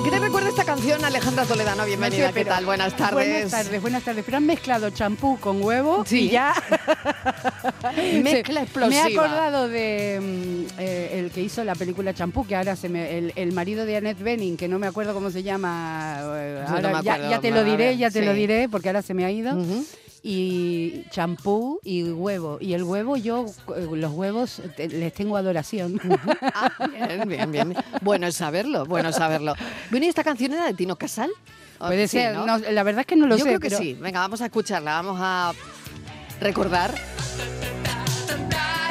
¿A qué te recuerda esta canción, Alejandra Toledano? Bienvenida, ¿qué pero- tal? Buenas tardes. Buenas tardes, buenas tardes. Pero han mezclado champú con huevo Sí. y ya. Mezcla Me he explosiva. acordado de mm, eh, el que hizo la película Champú, que ahora se me. El, el marido de Annette Bening, que no me acuerdo cómo se llama. eh, no ahora me ya, acuerdo, ya te a lo diré, ya te lo diré, porque ahora se me ha ido. Y champú y huevo. Y el huevo, yo, eh, los huevos, te- les tengo adoración. Ah, bien, bien, bien. Bueno saberlo, bueno saberlo. Bueno, ¿y esta canción era de Tino Casal? Puede Sí, ser, ¿no? no, la verdad es que no lo Yo sé. creo que pero- sí. Venga, vamos a escucharla, vamos a recordar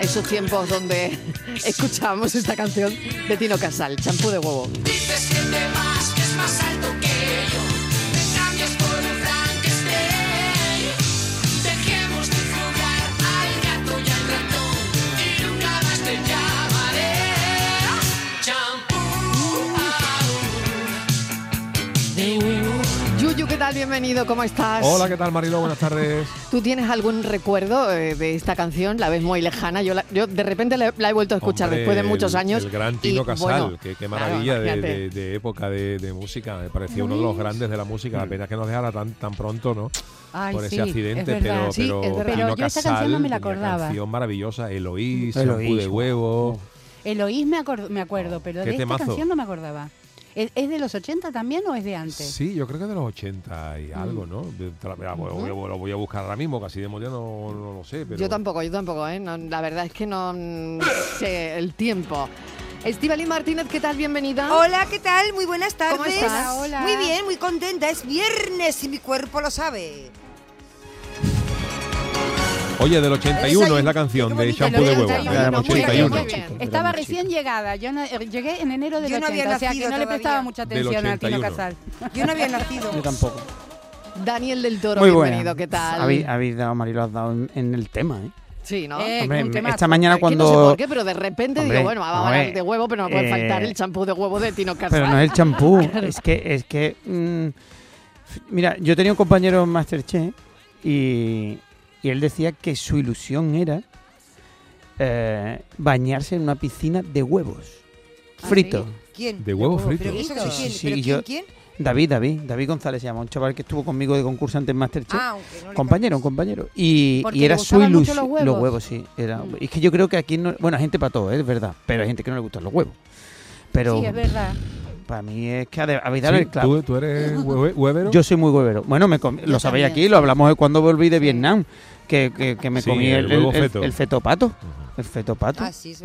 esos tiempos donde escuchábamos esta canción de Tino Casal, Champú de huevo. Dices que te vas, que es más alto que Yuyu, ¿qué tal? Bienvenido, ¿cómo estás? Hola, ¿qué tal Marilo? Buenas tardes. ¿Tú tienes algún recuerdo eh, de esta canción? La ves muy lejana. Yo, la- yo de repente la, la he vuelto a escuchar Hombre, después de muchos el- años. El gran y, Tino Casal, bueno, qué, qué claro, maravilla de, imagínate. de- de época de, de música. Me parecía uno de los grandes de la música. La pena que nos dejara tan, tan pronto, ¿no? Ay, Por ese sí, accidente, es pero, Sí, pero es verdad. Tino Pero yo esta Casal canción no me la acordaba. canción maravillosa, Eloís, Eloís, de huevo. Eloís me, acord- me acuerdo, pero de temazo. esta canción no me acordaba. ¿Es, es de los 80 también o es de antes? Sí, yo creo que de los 80 Mm. y algo, ¿no? Mira, voy- voy- voy- lo voy a buscar ahora mismo, casi de memoria no, no lo sé. Pero Yo tampoco, yo tampoco, ¿eh? No, la verdad es que no mm, sé el tiempo. Estivali Martínez, ¿qué tal? Bienvenida. Hola, ¿qué tal? Muy buenas tardes. ¿Cómo estás? Hola, hola. Muy bien, muy contenta. Es viernes y mi cuerpo lo sabe. Oye, del 81 Esa- es la canción de Champú de huevo. 81, Del muy bien, 81. muy bien. Estaba recién llegada. Yo no- eh, llegué en enero del Yo no 80, había o sea que nacido no le prestaba mucha atención a Tino 81. Casal. Yo no había nacido. Yo tampoco. Daniel del Toro, Muy bienvenido, buena. ¿qué tal? Habéis, habéis dado, Marilo, has dado en, en el tema, ¿eh? Sí, ¿no? Eh, Hombre, esta mañana Es que no sé cuando... por qué, pero de repente Hombre, digo, bueno, vamos a hablar de huevo, pero no puede eh, faltar el champú de huevo de Tino Casal. Pero no es el champú. Es que, es que. mm, mira, yo tenía un compañero en Masterchef y, y él decía que su ilusión era eh, bañarse en una piscina de huevos. ¿Ah, Frito. ¿Quién? De huevo huevo frito. ¿Pero eso frito. que Sí, quién? sí, ¿Pero sí, quién? yo- quién? David, David, David González se llama, un chaval que estuvo conmigo de concursante en Masterchef. Ah, no compañero, un compañero. Y, y le era su gustaban mucho ilusión. los huevos. sí. Era, Mm. Es que yo creo que aquí no. Bueno, hay gente para todo, ¿eh? es verdad. Pero hay gente que no le gustan los huevos. Pero Sí, es verdad. Para mí es que habéis dado Sí, el clavo. ¿tú, tú eres hue- huevero? Yo soy muy huevero. Bueno, me com- lo sabéis aquí, lo hablamos de cuando volví de Vietnam, que, que, que me Sí, comí el el, huevo el- feto. el feto pato. Ujú. El feto pato. Ah, sí, es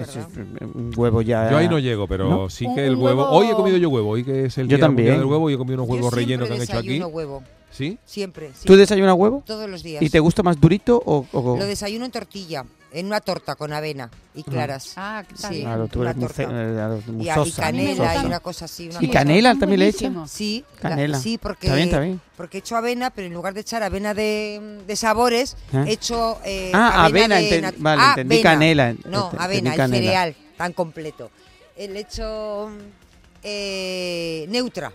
un huevo ya. Yo ahí no llego, pero ¿No? sí que el huevo... huevo- Hoy he comido yo huevo, hoy que es el Yo día también. del huevo y he comido unos Yo huevos rellenos que han hecho aquí. huevo. ¿Sí? Siempre. ¿Tú desayunas huevo? Todos los días. ¿Y te gusta más durito o.? o- Lo desayuno en tortilla, en una torta con avena y claras. Ah, Sí. bien. Claro, tú una torta. eh, Y, a- y canela y una cosa así. Una ¿Y cosa- canela también le echan? Sí, la- Canela. sí, porque, Está bien, está bien. porque he hecho avena, pero en lugar de echar avena de, de sabores, ¿Eh? he hecho eh, Ah, avena, de enten- nat- vale, Ah, entendí avena. canela, No, avena, el canela. cereal tan completo. El hecho eh, neutra.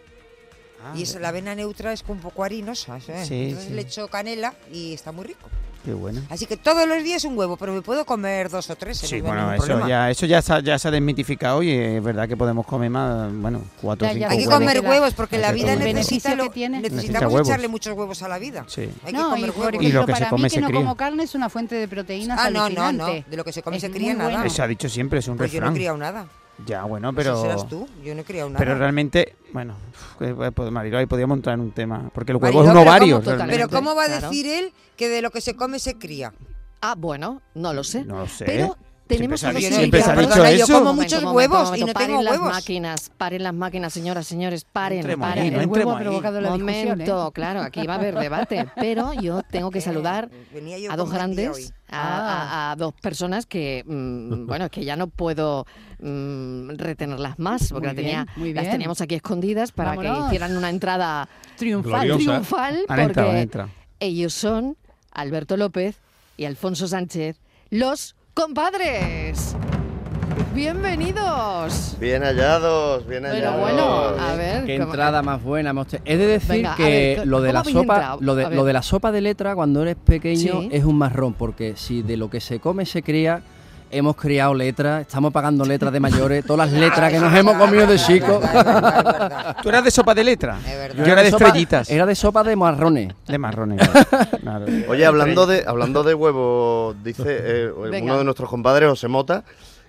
Ah, y eso, la avena neutra es un poco harinosa. ¿eh? Sí, Entonces sí. le echo canela y está muy rico. Qué bueno. Así que todos los días un huevo, pero me puedo comer dos o tres. Sí, no bueno, eso problema. ya, eso ya, se ha- ya se ha desmitificado y es verdad que podemos comer más, bueno, cuatro o cinco Hay que huevos. comer Que huevos porque la que vida necesita lo- que tiene. Necesita necesitamos huevos. echarle muchos huevos a la vida. Sí. Hay que No, comer y huevos. Y lo ejemplo, que se para come mí se que no cría. como carne es una fuente de proteínas Ah, no, no, no. De lo que se come Es se cría muy nada. bueno. Se ha dicho siempre, es un Pues yo no he refrán. criado nada. Ya, bueno, Eso pero. serás tú. Yo no he criado nada. Pero realmente, bueno, que, pues, Marilo, ahí podíamos entrar en un tema. Porque el huevo Mariló, es un pero ovario. realmente. Pero ¿cómo va a Claro. decir él que de lo que se come se cría? Ah, bueno, no lo sé. No lo sé. Pero tenemos Siempre se ha a dos dicho- invitados. siempre se ha dicho Perdona, yo eso. como muchos momento, huevos momento, y no paren tengo las huevos. máquinas, paren las máquinas, señoras, señores, paren, entremos paren. ahí, no el huevo ha provocado la discusión, ¿eh? Momento, claro, aquí va a haber debate, pero yo tengo que saludar Venía yo a dos grandes, hoy. a, a- a dos personas que, mm, bueno, es que ya no puedo mm, retenerlas más, porque Muy la tenía- bien, muy las teníamos aquí escondidas para que hicieran una entrada Triunfal. Gloriosa. triunfal, porque entrado. ellos son Alberto López y Alfonso Sánchez, los compadres. Bienvenidos. Bien hallados, bien Pero hallados. bueno, a ver. Qué ¿cómo- entrada más buena. He de decir Venga, que ver, lo de ¿cómo la sopa, lo de, lo de la sopa de letra cuando eres pequeño Sí. es un marrón, porque si de lo que se come se cría, hemos criado letras, estamos pagando letras de mayores, todas las letras que nos hemos comido de chicos. Es verdad, es verdad, es verdad. Tú eras de sopa de letra. Es verdad. Yo era de estrellitas. Era de sopa de marrones. De marrones. claro. Oye, hablando de, hablando de huevos, dice eh, uno de nuestros compadres, José Mota,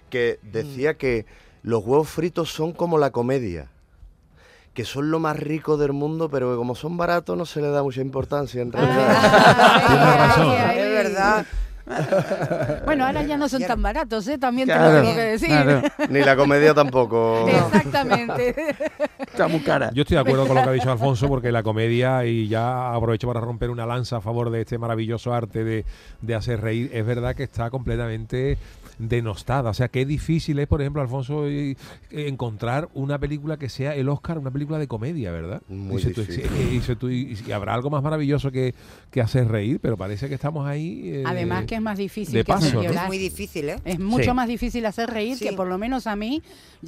que decía que los huevos fritos son como la comedia. Que son lo más rico del mundo, pero que como son baratos no se le da mucha importancia en realidad. Tienes razón. Es verdad. Bueno, ahora ya no son tan baratos, ¿eh? También te Claro, lo tengo que decir. claro. Ni la comedia tampoco. Exactamente. Está muy cara. Yo estoy de acuerdo con lo que ha dicho Alfonso, porque la comedia, y ya aprovecho para romper una lanza a favor de este maravilloso arte de, de hacer reír, es verdad que está completamente denostada. O sea, qué difícil es, por ejemplo, Alfonso, y- encontrar una película que sea el Oscar, una película de comedia, ¿verdad? Muy Dices tú, dices tú, y, y habrá algo más maravilloso que, que hacer reír, pero parece que estamos ahí. eh, Además que es más difícil de que hacer ¿no? Es llorar. muy difícil, ¿eh? Es mucho Sí. más difícil hacer reír Sí. que por lo menos a mí.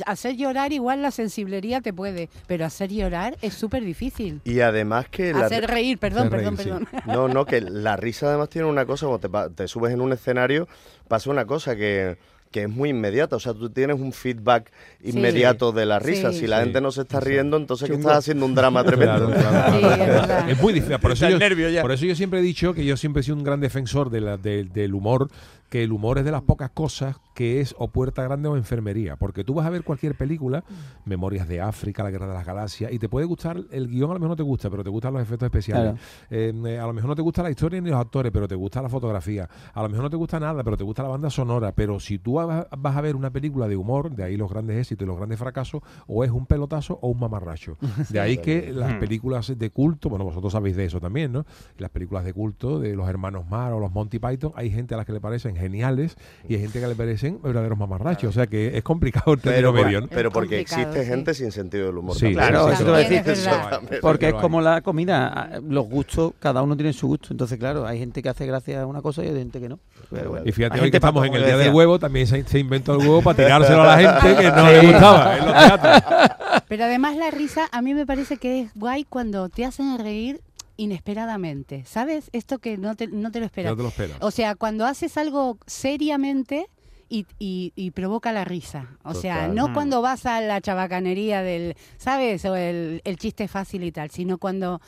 Hacer llorar igual la sensiblería te puede, pero hacer llorar es súper difícil. Y además que la, Hacer reír, perdón, Hacer perdón, reír, sí. perdón. No, no, que la risa además tiene una cosa, cuando te, pa- te subes en un escenario, pasa una cosa que, que es muy inmediata, o sea, tú tienes un feedback inmediato de la risa. Sí. Si la Sí. gente no se está Sí. riendo, entonces que estás haciendo un drama tremendo. Claro, claro, Sí, es muy difícil. Por eso, yo, el nervio ya. por eso yo siempre he dicho que yo siempre he sido un gran defensor de la- de- del humor, que el humor es de las pocas cosas que es o puerta grande o enfermería. Porque tú vas a ver cualquier película, Memorias de África, La Guerra de las Galaxias, y te puede gustar, el guion a lo mejor no te gusta, pero te gustan los efectos especiales. Eh, eh, a lo mejor no te gusta la historia ni los actores, pero te gusta la fotografía. A lo mejor no te gusta nada, pero te gusta la banda sonora. Pero si tú vas vas a ver una película de humor, de ahí los grandes éxitos y los grandes fracasos, o es un pelotazo o un mamarracho. De ahí que las películas de culto, bueno, vosotros sabéis de eso también, ¿no? Las películas de culto de los hermanos Mar o los Monty Python, hay gente a las que le parecen geniales y hay gente que le parecen verdaderos mamarrachos. O sea que es complicado el término Pero, medio, ¿no? pero porque existe sí. gente sin sentido del humor. Sí. Claro, sí, eso es verdad. Porque es como la comida, los gustos, cada uno tiene su gusto. Entonces, claro, hay gente que hace gracia a una cosa y hay gente que no. Pero bueno, Y fíjate, hoy que estamos en el día del huevo, también se, se inventó el huevo para tirárselo a la gente que no le gustaba en los teatros. Pero además la risa a mí me parece que es guay cuando te hacen reír inesperadamente. ¿Sabes? Esto que no te, no te lo esperas. No te lo esperas. O sea, cuando haces algo seriamente y, y- y provoca la risa. O sea, no Mm. cuando vas a la chabacanería del, ¿sabes? O el, el chiste fácil y tal, sino cuando,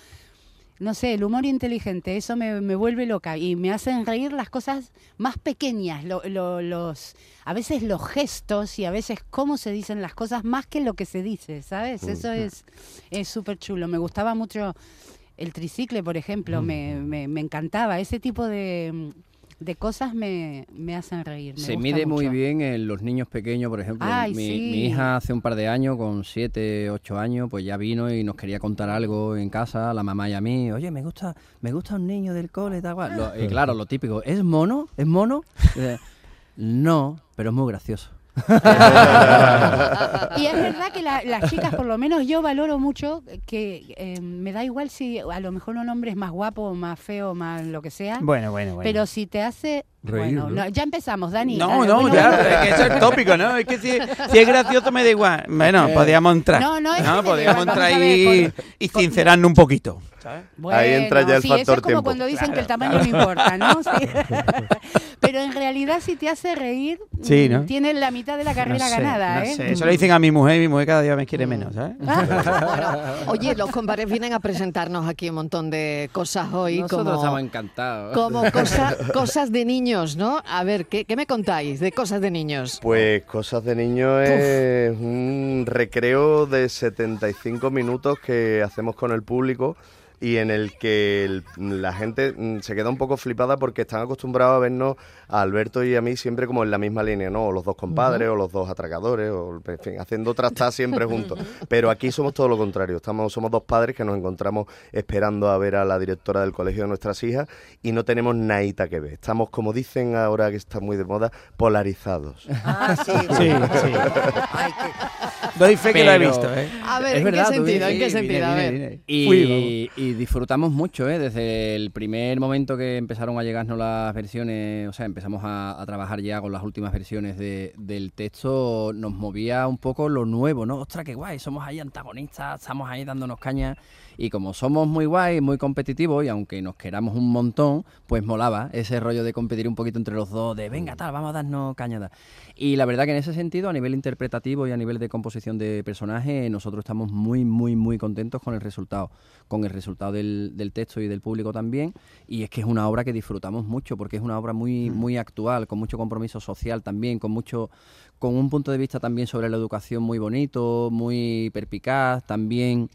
no sé, el humor inteligente, eso me, me vuelve loca y me hacen reír las cosas más pequeñas, lo- lo- los, a veces los gestos y a veces cómo se dicen las cosas más que lo que se dice, ¿sabes? Eso es es súper chulo. Me gustaba mucho el tricicle, por ejemplo, me, me, me encantaba. Ese tipo de, de cosas me, me hacen reír. me Se gusta mide muy bien en los niños pequeños, por ejemplo. Ay, mi, sí. mi hija hace un par de años, con 7, 8 años, pues ya vino y nos quería contar algo en casa, a la mamá y a mí. Oye, me gusta me gusta un niño del cole, tal cual. Lo- y claro, lo típico, ¿es mono? ¿Es mono? Eh, no, pero es muy gracioso. Y es verdad que la- las chicas, por lo menos yo valoro mucho que eh, me da igual si a lo mejor un hombre es más guapo, más feo, más lo que sea. Bueno, bueno, bueno. Pero si te hace... Reír, bueno, ¿no? no, ya empezamos, Dani. no, Ah, no, bueno, ya, bueno. es que eso es tópico, ¿no? Es que si, si es gracioso me da igual. Bueno, podríamos entrar. No, no, es que podríamos igual, entrar por- y por- sincerarnos un poquito. Ahí entra ya el sí, eso factor es como tiempo. cuando dicen que el tamaño no importa, ¿no? Sí. Pero en realidad si te hace reír, Sí, ¿no? tienes la mitad de la carrera no sé, ganada, no ¿eh? sé. Eso le dicen a mi mujer y mi mujer cada día me quiere menos, ¿sabes? Ah, Bueno, oye, los compadres vienen a presentarnos aquí un montón de cosas hoy Nosotros como, estamos encantados. como cosa- cosas de niños, ¿no? A ver, ¿qué, qué me contáis de cosas de niños? Pues Cosas de Niño es un recreo de 75 minutos que hacemos con el público y en el que el- la gente mm, se queda un poco flipada porque están acostumbrados a vernos a Alberto y a mí siempre como en la misma línea, ¿no? O los dos compadres, o los dos atracadores, o en fin, haciendo trastas siempre juntos. Pero aquí somos todo lo contrario, estamos, somos dos padres que nos encontramos esperando a ver a la directora del colegio de nuestras hijas y no tenemos naita que ver. Estamos, como dicen ahora que está muy de moda, polarizados. Ah, sí. Sí, sí. Ay, qué- Doy fe que lo he visto, ¿eh? A ver, Es ¿en verdad, qué sentido? ¿En qué sentido? A ver. Y, y disfrutamos mucho, ¿eh? Desde el primer momento que empezaron a llegarnos las versiones, o sea, empezamos a, a trabajar ya con las últimas versiones de- del texto, nos movía un poco lo nuevo, ¿no? Ostras, qué guay, somos ahí antagonistas, estamos ahí dándonos caña. Y como somos muy guay, muy competitivos, y aunque nos queramos un montón, pues molaba ese rollo de competir un poquito entre los dos, de venga, tal, vamos a darnos cañada. Y la verdad que en ese sentido, a nivel interpretativo y a nivel de composición de personaje, nosotros estamos muy, muy, muy contentos con el resultado, con el resultado del, del texto y del público también. Y es que es una obra que disfrutamos mucho, porque es una obra muy, muy actual, con mucho compromiso social también, con mucho, con un punto de vista también sobre la educación muy bonito, muy perpicaz, también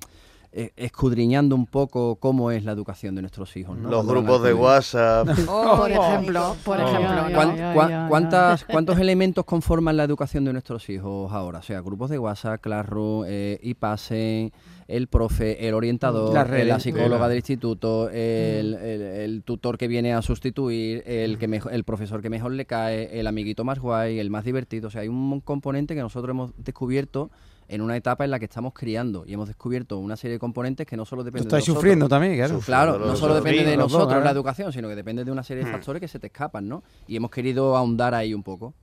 eh, escudriñando un poco cómo es la educación de nuestros hijos. ¿no? Los grupos de. WhatsApp. Por ejemplo, por ejemplo. ay, ¿no? ¿Cuán- ay, cuán- ay, ay. cuántas- ¿Cuántos elementos conforman la educación de nuestros hijos ahora? O sea, grupos de WhatsApp, Classroom, eh, IPASE, el profe, el orientador, eh, la psicóloga del instituto, el, el- el tutor que viene a sustituir, el, que mejo- el profesor que mejor le cae, el amiguito más guay, el más divertido. O sea, hay un componente que nosotros hemos descubierto en una etapa en la que estamos criando y hemos descubierto una serie de componentes que no solo Lo dependen de nosotros. sufriendo también, claro. Claro, no solo depende de dos, nosotros la educación, sino que depende de una serie de Hmm. factores que se te escapan, ¿no? Y hemos querido ahondar ahí un poco.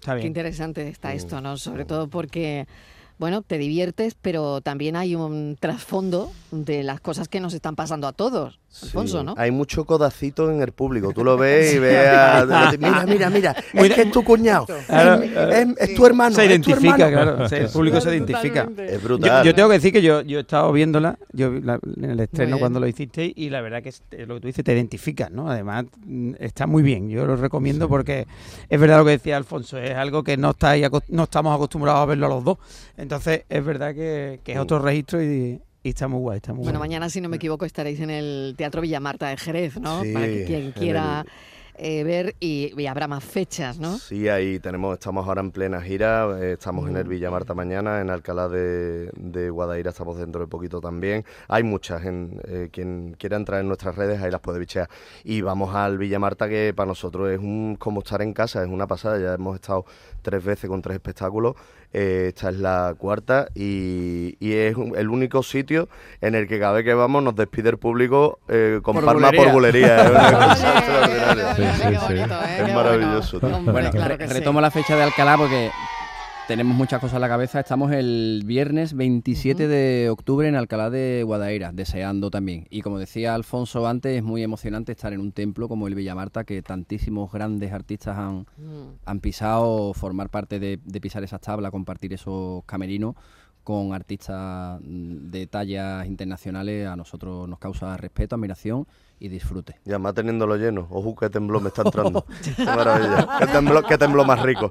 Está Qué bien. interesante está esto, ¿no? Sobre todo porque, bueno, te diviertes, pero también hay un trasfondo de las cosas que nos están pasando a todos, Alfonso, Sí, ¿no? Hay mucho codacito en el público. Tú lo ves y ves a... Mira, mira, mira. Es que es tu cuñado. Claro, Es, es- es tu hermano. se identifica, hermano. claro. sí, el público se identifica. Es brutal. yo tengo que decir que yo, yo he estado viéndola yo la- en el estreno cuando lo hicisteis y la verdad que es, es lo que tú dices te identificas, ¿no? Además mm, está muy bien, yo lo recomiendo porque es verdad lo que decía Alfonso, es algo que no estáis acos- no estamos acostumbrados a verlo a los dos, entonces es verdad que, que es otro registro y, y está muy guay, está muy Bueno, guay. mañana, si no me equivoco, estaréis en el Teatro Villamarta de Jerez, ¿no? Sí, Para que quien en quiera eh, ver y, y habrá más fechas, ¿no? Sí, ahí tenemos, estamos ahora en plena gira, eh, estamos en el Villa Marta mañana, en Alcalá de, de Guadaira estamos dentro de poquito también. Hay muchas, en, eh, quien quiera entrar en nuestras redes ahí las puede bichear. Y vamos al Villa Marta que para nosotros es un, como estar en casa, es una pasada, ya hemos estado tres veces con tres espectáculos, eh, esta es la cuarta y, y es un- el único sitio en el que cada vez que vamos nos despide el público eh, con Por palma por bulería. Es una cosa extraordinaria. Sí, sí. bonito, ¿eh? Es maravilloso, bueno. claro re- que sí. retomo la fecha de Alcalá porque tenemos muchas cosas en la cabeza. Estamos el viernes 27 de octubre en Alcalá de Guadaira, deseando también. Y como decía Alfonso antes, es muy emocionante estar en un templo como el Villamarta, que tantísimos grandes artistas han, Mm. han pisado, formar parte de, de pisar esas tablas, compartir esos camerinos con artistas mm, de tallas internacionales, a nosotros nos causa respeto, admiración y disfrute. Y además teniéndolo lleno. Ojo, qué temblor me está entrando. Qué maravilla. Qué temblor, qué temblor más rico.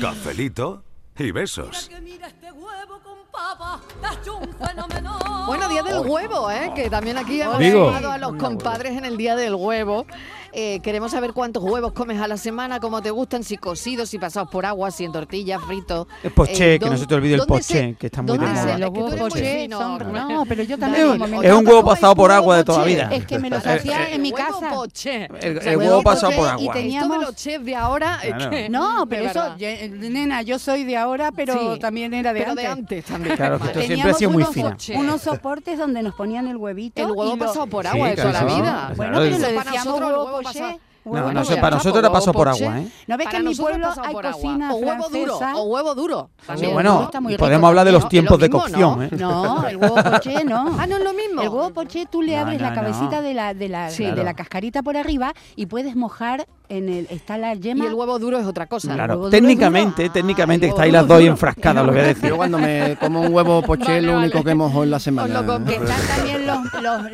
Cafelito y besos. este. Bueno, Día del Huevo, ¿eh? que también aquí hemos Digo. llamado a los compadres en el Día del Huevo. Eh, queremos saber cuántos huevos comes a la semana, cómo te gustan, si cocidos, si pasados por agua, si en tortillas, fritos. El poché, Eh, que no ¿dónde- se te olvide el poché, se- que está muy de moda. Los huevos poché no, pero yo también Es un- es huevo pasado por agua de toda la vida. Es que me los Eh, hacía eh, en mi Huevo casa. poché. El- huevo pasado por y agua. De Teníamos- los chefs de ahora es Claro. que... No, pero eso, nena, yo soy de ahora, pero Sí, también era de pero antes. de antes también. Claro, que siempre ha sido muy unos, fina. unos soportes donde nos ponían el huevito. El huevo y lo- pasado por agua de toda la vida. Bueno, pero y- Para decíamos huevo No, eso para nosotros era paso por agua, ¿eh? ¿No ves que en mi pueblo hay cocina o huevo duro, o huevo duro. Bueno, podemos hablar de los tiempos de Es lo mismo, cocción, ¿no? ¿eh? No, el huevo poché no. Ah, no es lo mismo. El huevo poché tú le No, abres no, la cabecita no. de la de la, Sí. de Claro. la cascarita por arriba y puedes mojar en el está la Y yema. el huevo duro es otra cosa. Claro, técnicamente, duro. técnicamente Ah, estáis huevo las dos ahí enfrascadas, lo voy a decir. Yo cuando me como un huevo poché es lo único vale. que mojo en la semana. lo compro. que están también los los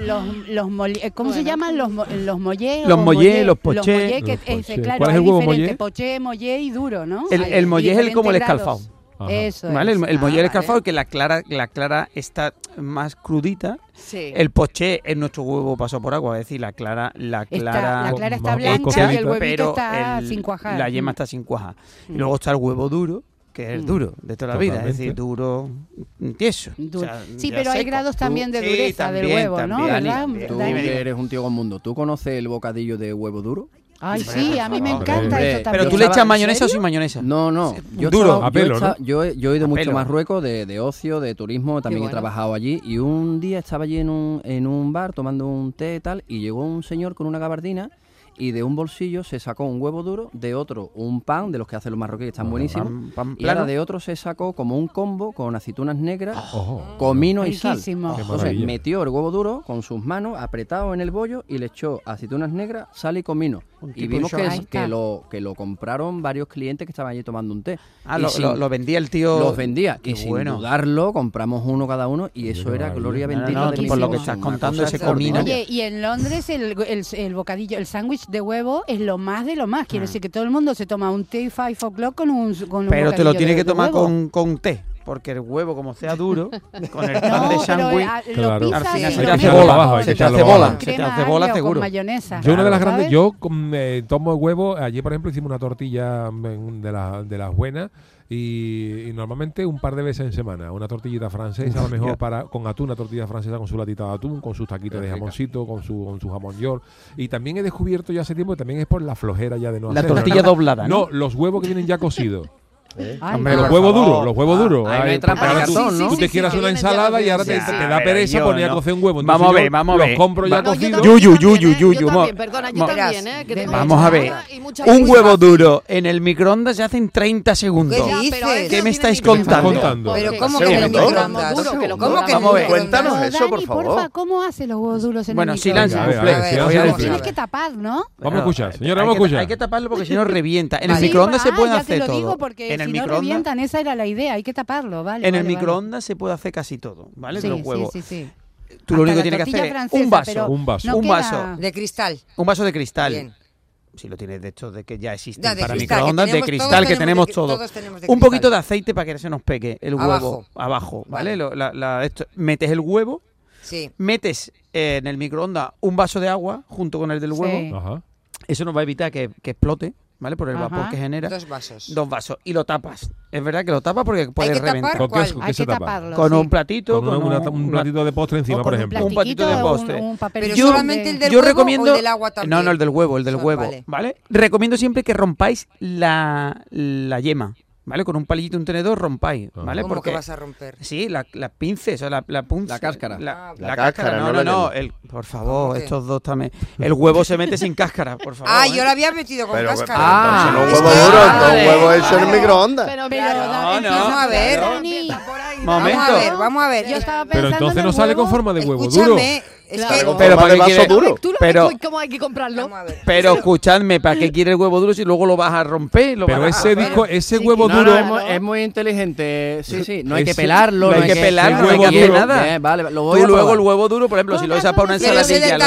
los, los eh, ¿cómo se Bueno. llaman los mo- los mollé Los o mollé, los poché. mollé, que Los ese, poché. claro, ¿Cuál es el huevo diferente, mollé? poché, mollé y duro, ¿no? El, el mollé es el como el escalfado. Eso ¿Vale? El, es. el Ah, el escalfado, vale. que la clara, la clara está más crudita. Sí. El poché es nuestro huevo pasado por agua, es decir, la clara, la Está- clara, la clara está blanca y el huevito pero está el- sin cuajar. la yema Mm. está sin cuajar. Y Mm. luego está el huevo duro, que es el Mm. duro de toda la vida, es decir, duro, mm, tieso. Duro. O sea, Sí, pero hay grados también de sí, dureza del también, huevo, ¿no? también, ¿Verdad? también. Tú eres un tío con mundo, ¿tú conoces el bocadillo de huevo duro? Ay, sí, a mí me encanta eso también. Pero tú le echas ¿en mayonesa o sin mayonesa. No, no. Yo, Duro, estaba- a pelo, yo, ¿no? esta- yo he, yo he ido mucho pelo. a Marruecos de, de ocio, de turismo, también bueno. he trabajado allí. Y un día estaba allí en un, en un bar tomando un té y tal, y llegó un señor con una gabardina y de un bolsillo se sacó un huevo duro, de otro un pan, de los que hacen los marroquíes, que están buenísimos. Pan- pan y ahora de otro se sacó como un combo con aceitunas negras, Ojo. comino y sal. Entonces metió el huevo duro con sus manos apretado en el bollo y le echó aceitunas negras, sal y comino. Un Y vimos que, lo, que lo compraron varios clientes que estaban allí tomando un té. Ah, Y lo, sin- lo- lo vendía el tío. los vendía Qué y sin dudarlo compramos uno cada uno y eso qué era maravilla. gloria No, no, bendita no, mis por lo que estás contando, ese comino. Oye, y en Londres el, el, el bocadillo, el sándwich de huevo es lo más de lo más. Quiere decir que todo el mundo se toma un té five o'clock con un, con un Ah. Pero te lo tienes que tomar con, con té. Porque el huevo, como sea duro, con el pan No, de sándwich, lo Claro. al final se te hace bola, se te echarlo hace bola, se te hace bola seguro. Con mayonesa. Yo una de las ¿sabes? grandes, yo con, eh, tomo el huevo, ayer por ejemplo hicimos una tortilla mm, de, la- de las buenas y, y normalmente un par de veces en semana, una tortillita francesa a lo mejor para con atún, una tortilla francesa con su latita de atún, con sus taquitos de jamoncito, con su, con su jamón york y también he descubierto ya hace tiempo que también es por la flojera ya de no la tortilla ¿no? doblada, ¿no? No, los huevos que vienen ya cocidos. Ay, Hombre, los huevos duros, los huevos duros. ahí no hay Ay, trampa ahora tú- cartón, ¿no? Tú Sí, te sí, quieras sí, una ensalada y ahora te, te- sí. te da A ver, pereza poner a cocer un huevo. Vamos Entonces a ver, vamos a los ver. compro ya cocidos. Yuyu, yuyu, ¿eh? yuyu, perdona, yo también, ¿eh? Que Vamos a ver. Un huevo duro en el microondas se hace en 30 segundos. ¿Qué ¿Qué me estáis contando? Pero ¿cómo que en el microondas? ¿Cómo que Vamos Cuéntanos microondas? eso, por favor. ¿cómo hace los huevos duros en Bueno, el silencio. Venga, a ver, a ver, Fle- si voy a hace decir. fle- Tienes que tapar, ¿no? Vamos a escuchar, señora, vamos a escuchar. Hay que taparlo porque si no revienta. En el microondas se puede ah, hacer todo. El si no microondas, revientan, esa era la idea, hay que taparlo, vale. en el vale, vale. microondas se puede hacer casi todo, ¿vale? Sí, los sí, huevos. sí, sí. Tú lo Hasta único la que tienes que hacer es un vaso, Un vaso. no un vaso. De cristal. un vaso de cristal. Bien. Si lo tienes de estos de que ya existen de para cristal, microondas, de tenemos- cristal todos que tenemos de todos tenemos de Un poquito de aceite para que se nos pegue el huevo Abajo. abajo, ¿vale? Vale. Lo- la- la- esto- metes el huevo, Sí. metes eh, en el microondas un vaso de agua junto con el del Sí. huevo. Ajá. Eso nos va a evitar que, que explote, ¿vale? Por el Ajá. vapor que genera. Dos vasos. Dos vasos. Y lo tapas. Es verdad que lo tapas porque puede que tapar reventar. ¿Con qué, Hay se que tapa? taparlo. Con sí. un platito, Con con un, un platito de postre encima, por ejemplo. Un patito de postre. Un, un papel Pero Yo- solamente el del yo huevo recomiendo o el del agua también. No, no, el del huevo, el del So- huevo, vale. vale. Recomiendo siempre que rompáis la, la yema, ¿vale? Con un palillito y un tenedor rompáis, Ah. ¿vale? ¿Cómo Porque que vas a romper? sí, la, la pinces, o la, la punza. La cáscara. La, Ah, la la cáscara, cáscara, no, no no, no. El, por favor, estos dos también. El huevo se mete sin cáscara, por favor. Ah, ¿eh? yo lo había metido con Pero, cáscara. Ah, no un huevo duro, no un huevo hecho en el microondas. Pero Pero da- no, empieza a ver. Dani. Momento. Vamos a ver, vamos a ver. Yo estaba Pero pensando entonces en no sale con forma de huevo duro. Escúchame, es Claro. que... Pero ¿para qué duro. ¿Tú lo Pero- ves cómo hay que comprarlo? Pero escuchadme, ¿para qué quiere el huevo duro si luego lo vas a romper? Lo Pero vas a- ese disco, ese Sí, huevo No, duro. no, es, muy, es muy inteligente. Sí, sí. No hay que pelarlo. no hay que pelarlo, no hay que hacer nada. Bien, vale, lo voy Tú a luego probar. el huevo duro, por ejemplo, si lo echas para una Pero ensaladilla...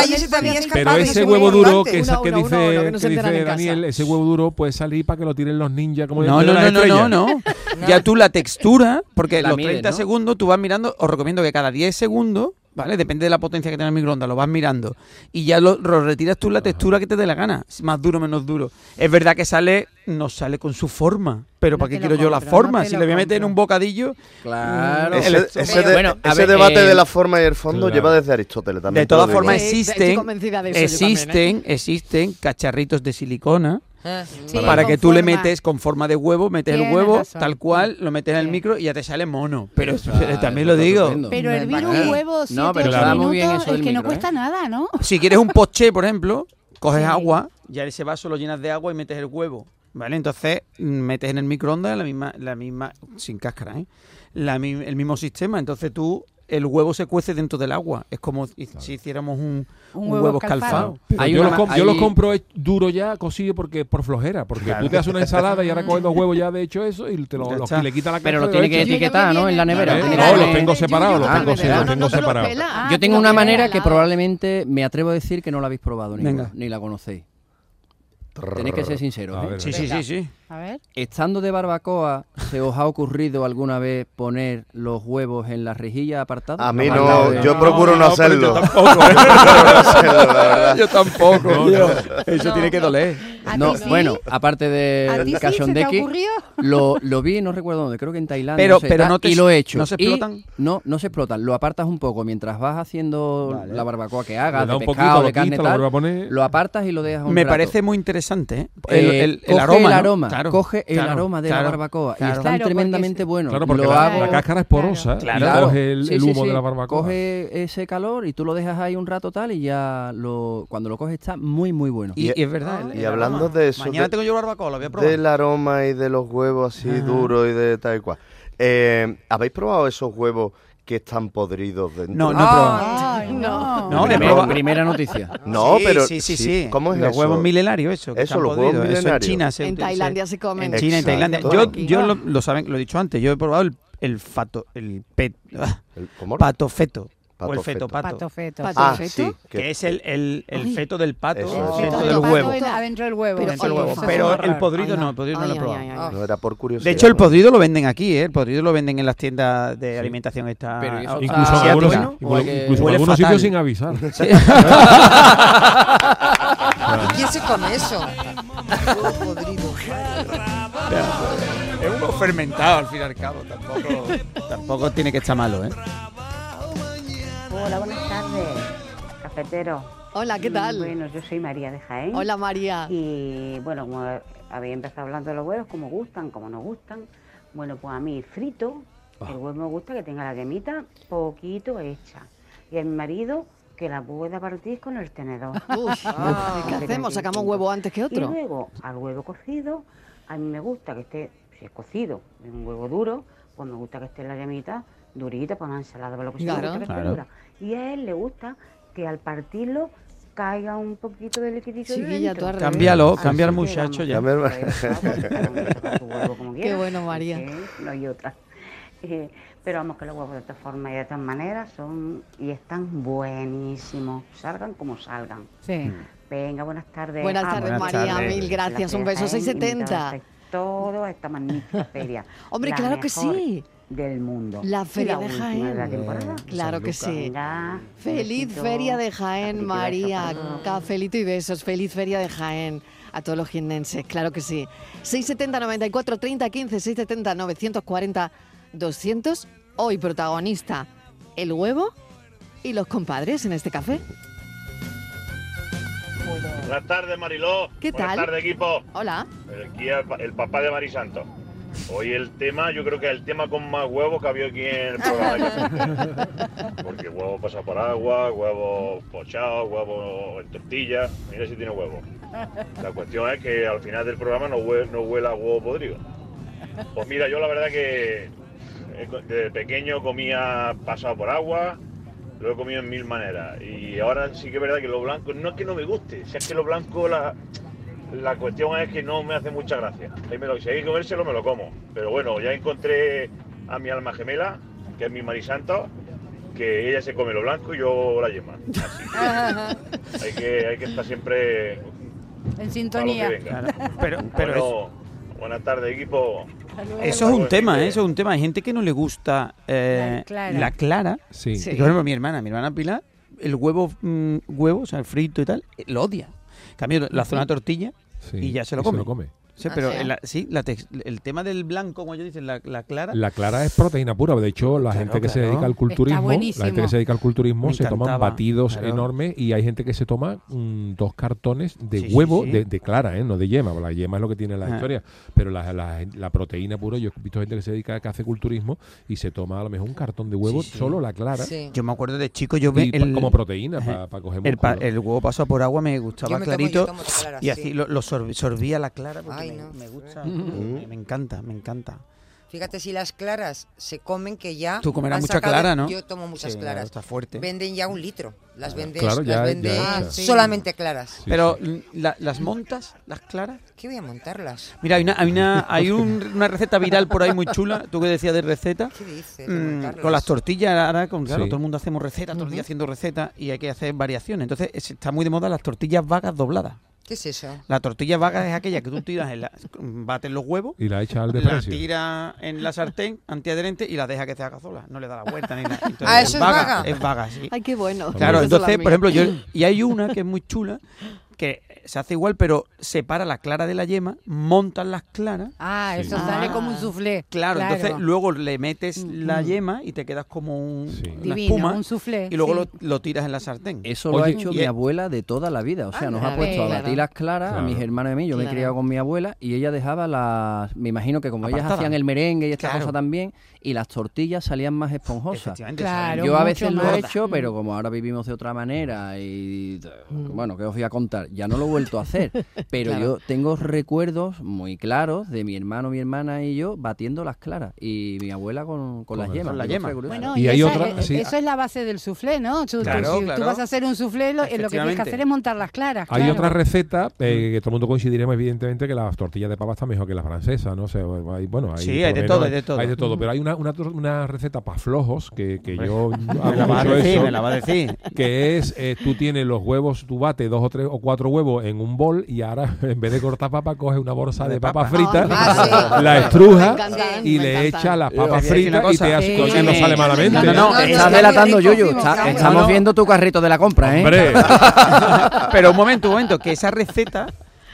Pero ese huevo duro que, dice. Daniel, ese huevo duro puede salir para que lo tiren los ninjas No, no, no, no, no, no. Ya tú la textura, porque los 30 ¿no? segundos tú vas mirando, os recomiendo que cada 10 segundos, ¿vale? Depende de la potencia que tenga el microondas, lo vas mirando. Y ya lo, lo retiras tú la textura que te dé la gana. Más duro, menos duro. Es verdad que sale, no sale con su forma. Pero No ¿para qué quiero yo la forma? no si lo le voy a meter en un bocadillo, Claro. Ese, El- ese Pero de- bueno, a ese ver, debate eh, de la forma y el fondo claro. lleva desde Aristóteles también. de todas formas Eh, existen, yo existen, también, existen cacharritos de silicona Ah, Sí, para que tú le metes con forma de huevo, metes el huevo razón. tal cual, lo metes en el micro y ya te sale mono. Pero también eso lo digo. Pero hervir un huevo No, siete, pero ocho está muy bien eso es que no micro, ¿eh? cuesta nada, ¿no? Si quieres un poché, por ejemplo, coges Sí. agua, ya ese vaso lo llenas de agua y metes el huevo, ¿vale? Entonces mm, metes en el microondas la misma, la misma, sin cáscara, ¿eh? La el mismo sistema. Entonces tú, el huevo se cuece dentro del agua. Es como si- si hiciéramos un, Un un huevo huevo escalfado. Hay yo, una lo yo lo compro duro ya, cocido, porque por flojera. Porque Claro. tú te haces una ensalada y ahora coges dos huevos ya de hecho eso y te lo, los- le quitas la Pero lo tiene que etiquetar, ¿no? En la nevera. ¿Eh? No, los tengo separados, los Ah, tengo, los No, no separados. Ah, Yo tengo una manera que probablemente me atrevo a decir que no la habéis probado ni, ni la conocéis. Tenéis que ser sinceros. ¿eh? Sí, sí, sí, sí. A ver. Estando de barbacoa, ¿se os ha ocurrido alguna vez poner los huevos en la rejilla apartada? A mí no, de- yo procuro no, no, pero yo hacerlo. tampoco. Yo hacerlo, tampoco, No, tío. no. Eso No. tiene que doler. ¿A No, sí? bueno, aparte ¿A de ti sí se te ha cachondeki, ocurrido? lo, lo vi, no recuerdo dónde, creo que en Tailandia. Pero- no sé, pero tal, no te- y lo he hecho. ¿no se Y explotan? no, no se explotan. Lo apartas un poco mientras vas haciendo Vale. la barbacoa que hagas, de un poquito, pescado, lo de carne lo tal. vuelve a poner. Lo apartas y lo dejas un Me rato. parece muy interesante, ¿eh? Eh, El, el- el coge aroma. el ¿no? aroma, Claro, coge el claro, aroma de claro, la barbacoa claro. y están tremendamente es- buenos. Claro, porque lo la, hago, la cáscara es porosa Claro. y Claro. coge el, Sí, el sí, humo sí. de la barbacoa. Coge ese calor y tú lo dejas ahí un rato tal y ya lo cuando lo coges está muy muy bueno. Y, es verdad. el- y el hablando aroma. de eso, Mañana de- tengo yo barbacoa, lo voy a probar. Del aroma y de los huevos así Ajá. duros y de tal y cual. Eh, ¿Habéis probado esos huevos que están podridos dentro? No, no. Ay, no. No, Primera- primera noticia. No, Sí, pero sí, sí, sí. ¿Cómo es los eso? huevos milenarios, eso. que Eso, están los huevos podridos. Eso en milenarios. China se En Tailandia se comen. En China, en Tailandia. Exacto. Yo, yo lo, lo saben, lo he dicho antes, yo he probado el, el fato, el pet, El- ¿Cómo? pato feto. O Pato el feto feto. pato. Pato feto. Pato Ah, feto. sí. Que es el, el, el feto del pato Eso, dentro del huevo. en- adentro del huevo. Pero, Dentro del huevo. Pero el podrido Ay, no, el podrido no lo he probado. Ah, No era por curiosidad. De hecho, el podrido lo venden aquí, ¿eh? El podrido lo venden en las tiendas de alimentación esta Pero ¿y eso ah, está Incluso en algunos, bueno? incluso- ¿O que- incluso algunos sitios sin avisar. ¿Y quién se come eso? Podrido. Es uno fermentado al fin y al cabo. Tampoco, tampoco tiene que estar malo, ¿eh? Hola, buenas tardes, cafetero. Hola, ¿qué tal? Bueno, yo soy María de Jaén. Hola María. Y bueno, como había empezado hablando de los huevos, como gustan, como no gustan. Bueno, pues a mí frito, Ah. el huevo me gusta que tenga la yemita poquito hecha. Y a mi marido que la pueda partir con el tenedor. Uf, ¿Qué hacemos? ¿Sacamos un huevo antes que Y otro? luego al huevo cocido, a mí me gusta que esté, si es cocido, es un huevo duro, pues me gusta que esté la yemita durita para una ensalada, para lo que sea, Claro. gusta que esté Claro. Y a él le gusta que al partirlo caiga un poquito de liquidito Chiquilla, dentro. revés. Cámbialo, cambia al muchacho ya. Pues, Qué bueno, María. No hay otra. Eh, pero vamos que los huevos de esta forma y de esta manera son y están buenísimos, salgan como salgan. Sí. Venga, buenas tardes. Buenas tardes, buenas María. tardes. Mil gracias. Un beso. Jaén, 670. invitados a Todo a esta magnífica feria. Hombre, La claro que sí. Del mundo. La feria de última de la Jaén. temporada. Claro que sí. Venga, Feliz besito. Feria de Jaén, María. Cafelito y besos. Feliz Feria de Jaén. A todos los jiennenses, claro que sí. 670 94 30 15 670 940 200. Hoy protagonista el huevo y los compadres en este café. Buenas tardes, Mariló. ¿Qué Buenas tal? tardes, equipo. Hola. Aquí el, el papá de Marisanto. Hoy el tema, yo creo que es el tema con más huevos que había aquí en el programa. Porque huevo pasa por agua, huevo pochado, huevo en tortilla. Mira si tiene huevo. La cuestión es que al final del programa no, hue- no huela huevo podrido. Pues mira, yo la verdad que eh, desde pequeño comía pasado por agua, lo he comido en mil maneras. Y ahora sí que es verdad que lo blanco, no es que no me guste, si es que lo blanco, la, la cuestión es que no me hace mucha gracia. Ahí me lo, si hay que comérselo, me lo como. Pero bueno, ya encontré a mi alma gemela, que es mi marisanto, que ella se come lo blanco y yo la yema. Así que hay que, hay que estar siempre En sintonía. venga. Pero, pero es- Bueno, buenas tardes, equipo. eso es un tema, ¿eh? Eso es un tema. Hay gente que no le gusta eh, La clara. la clara. Sí. Sí. Y, por ejemplo, mi hermana, mi hermana Pilar, el huevo, mm, huevo, o sea, el frito y tal, eh, lo odia. Cambio, la zona tortilla, Sí, Y ya se lo come. come. Sí, pero sí. el, la- sí, la tex- el tema del blanco, como ellos dicen, la, la clara. La clara es proteína pura. De hecho, la Claro, gente que se dedica al culturismo, la gente que se dedica al culturismo Me se toman batidos claro. enormes y hay gente que se toma mm, dos cartones de Sí, huevo sí. De, de clara, ¿eh? no de yema. La yema es lo que tiene la Ah. historia, pero la, la- la proteína pura. Yo he visto gente que se dedica que hace culturismo y se toma a lo mejor un cartón de huevo Sí, sí. solo la clara Sí. Yo me acuerdo de chico, yo pa- el, como proteína para coger el, pa- el huevo pasado por agua me gustaba Yo me yo clarito tomo clara, y sí. así lo, lo sorb- sorbía la clara porque Ay, me, no. me gusta, Mm. me, me encanta, me encanta. Fíjate si las claras se comen que ya. Tú comerás mucha sacado- clara, ¿no? Yo tomo muchas Sí, claras. Está fuerte. Venden ya un litro. Las venden, Claro, ya- las ya venden hechas. sí. solamente claras. Sí, Pero sí. la- las montas, las claras. ¿Qué voy a montarlas? Mira, hay una, hay una, hay un- una receta viral por ahí muy chula. Tú que decías de receta. ¿Qué dices? de Mm, con las tortillas, ahora, con, claro, Sí. todo el mundo hacemos recetas, todo el día haciendo recetas y hay que hacer variaciones. Entonces, es- está muy de moda las tortillas vagas dobladas. ¿Qué es eso? La tortilla vaga es aquella que tú tiras, en la, bates los huevos, Y la echa al la desprecio. tira en la sartén antiadherente y la deja que se haga sola. No le da la vuelta ni nada. Entonces, Ah, ¿eso es vaga? Es vaga, sí. Ay, qué bueno. Claro, entonces, por ejemplo, yo y hay una que es muy chula que se hace igual, pero separa la clara de la yema, montan las claras. Ah, Sí. eso Ah. sale como un soufflé. Claro, entonces luego le metes la yema y te quedas como un, Sí. una Divino, espuma un soufflé. y luego sí. lo, lo tiras en la sartén. Eso lo ha hecho mi es- abuela de toda la vida. O sea, nos ha puesto a batir las claras, a mis hermanos y a mí. Yo me he criado con mi abuela y ella dejaba las. Me imagino que como ellas hacían el merengue y esta Claro. cosa también, y las tortillas salían más esponjosas. Claro. Yo a veces lo he hecho, Mm. pero como ahora vivimos de otra manera y bueno, ¿qué os voy a contar? Ya no lo he vuelto a hacer, pero Claro. yo tengo recuerdos muy claros de mi hermano, mi hermana y yo batiendo las claras y mi abuela con, con las Con yemas. la Digo, yema. seguro. Bueno, Y y, hay esa- otra- eh, sí. eso es la base del soufflé, ¿no? Tú, tú- Claro, si claro. tú vas a hacer un soufflé, lo, lo que tienes que hacer es montar las claras. Hay otra receta eh, que todo el mundo coincidiremos, evidentemente, que las tortillas de papa están mejor que las francesas, ¿no? O sea, hay, bueno, hay, Sí, hay de menos todo, hay de todo. Hay de todo, pero hay una, una, receta para flojos que, que yo Me hago la vas a mucho decir, eso, me la vas a decir. que es, eh, tú tienes los huevos, tú bates dos o tres o cuatro huevos en un bol y ahora, en vez de cortar papa, coges una bolsa de, De papas papa. fritas, Ah, sí. la estruja y le echa las papas fritas y te hace, Sí. que no sale malamente. No, no, Estás delatando. Yuyu. Está- estamos no. viendo tu carrito de la compra, ¿eh? Hombre, Pero un momento, un momento, que esa receta,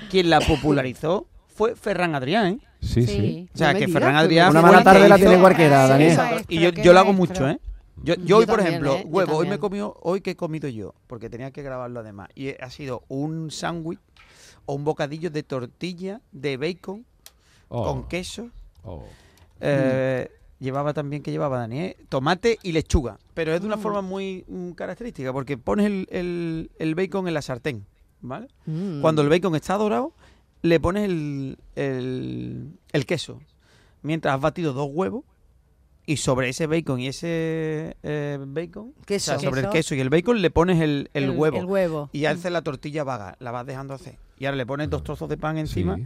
quien la popularizó fue Ferran Adrián, ¿eh? Sí, sí. Sí. O sea, No que digas, Ferran Adrián Una mala tarde la tiene cualquiera, Sí, Daniel. Y yo, yo lo hago mucho, ¿eh? Yo, Yo yo hoy, por también, ejemplo, ¿eh? Huevo, hoy me comido, hoy que he comido yo, porque tenía que grabarlo además, y ha sido un sándwich o un bocadillo de tortilla de bacon Oh, con queso. oh. eh, Llevaba también, que llevaba Daniel? Tomate y lechuga, pero es de una Mm. forma muy mm, característica, porque pones el, el- el bacon en la sartén, ¿vale? Mm. Cuando el bacon está dorado, le pones el, el- el queso. Mientras has batido dos huevos y sobre ese bacon y ese eh, bacon, o Queso. sea, sobre el Queso. y el bacon le pones el, el huevo. El huevo. Y haces la tortilla vaga, la vas dejando hacer. Y ahora le pones dos trozos de pan encima. Sí.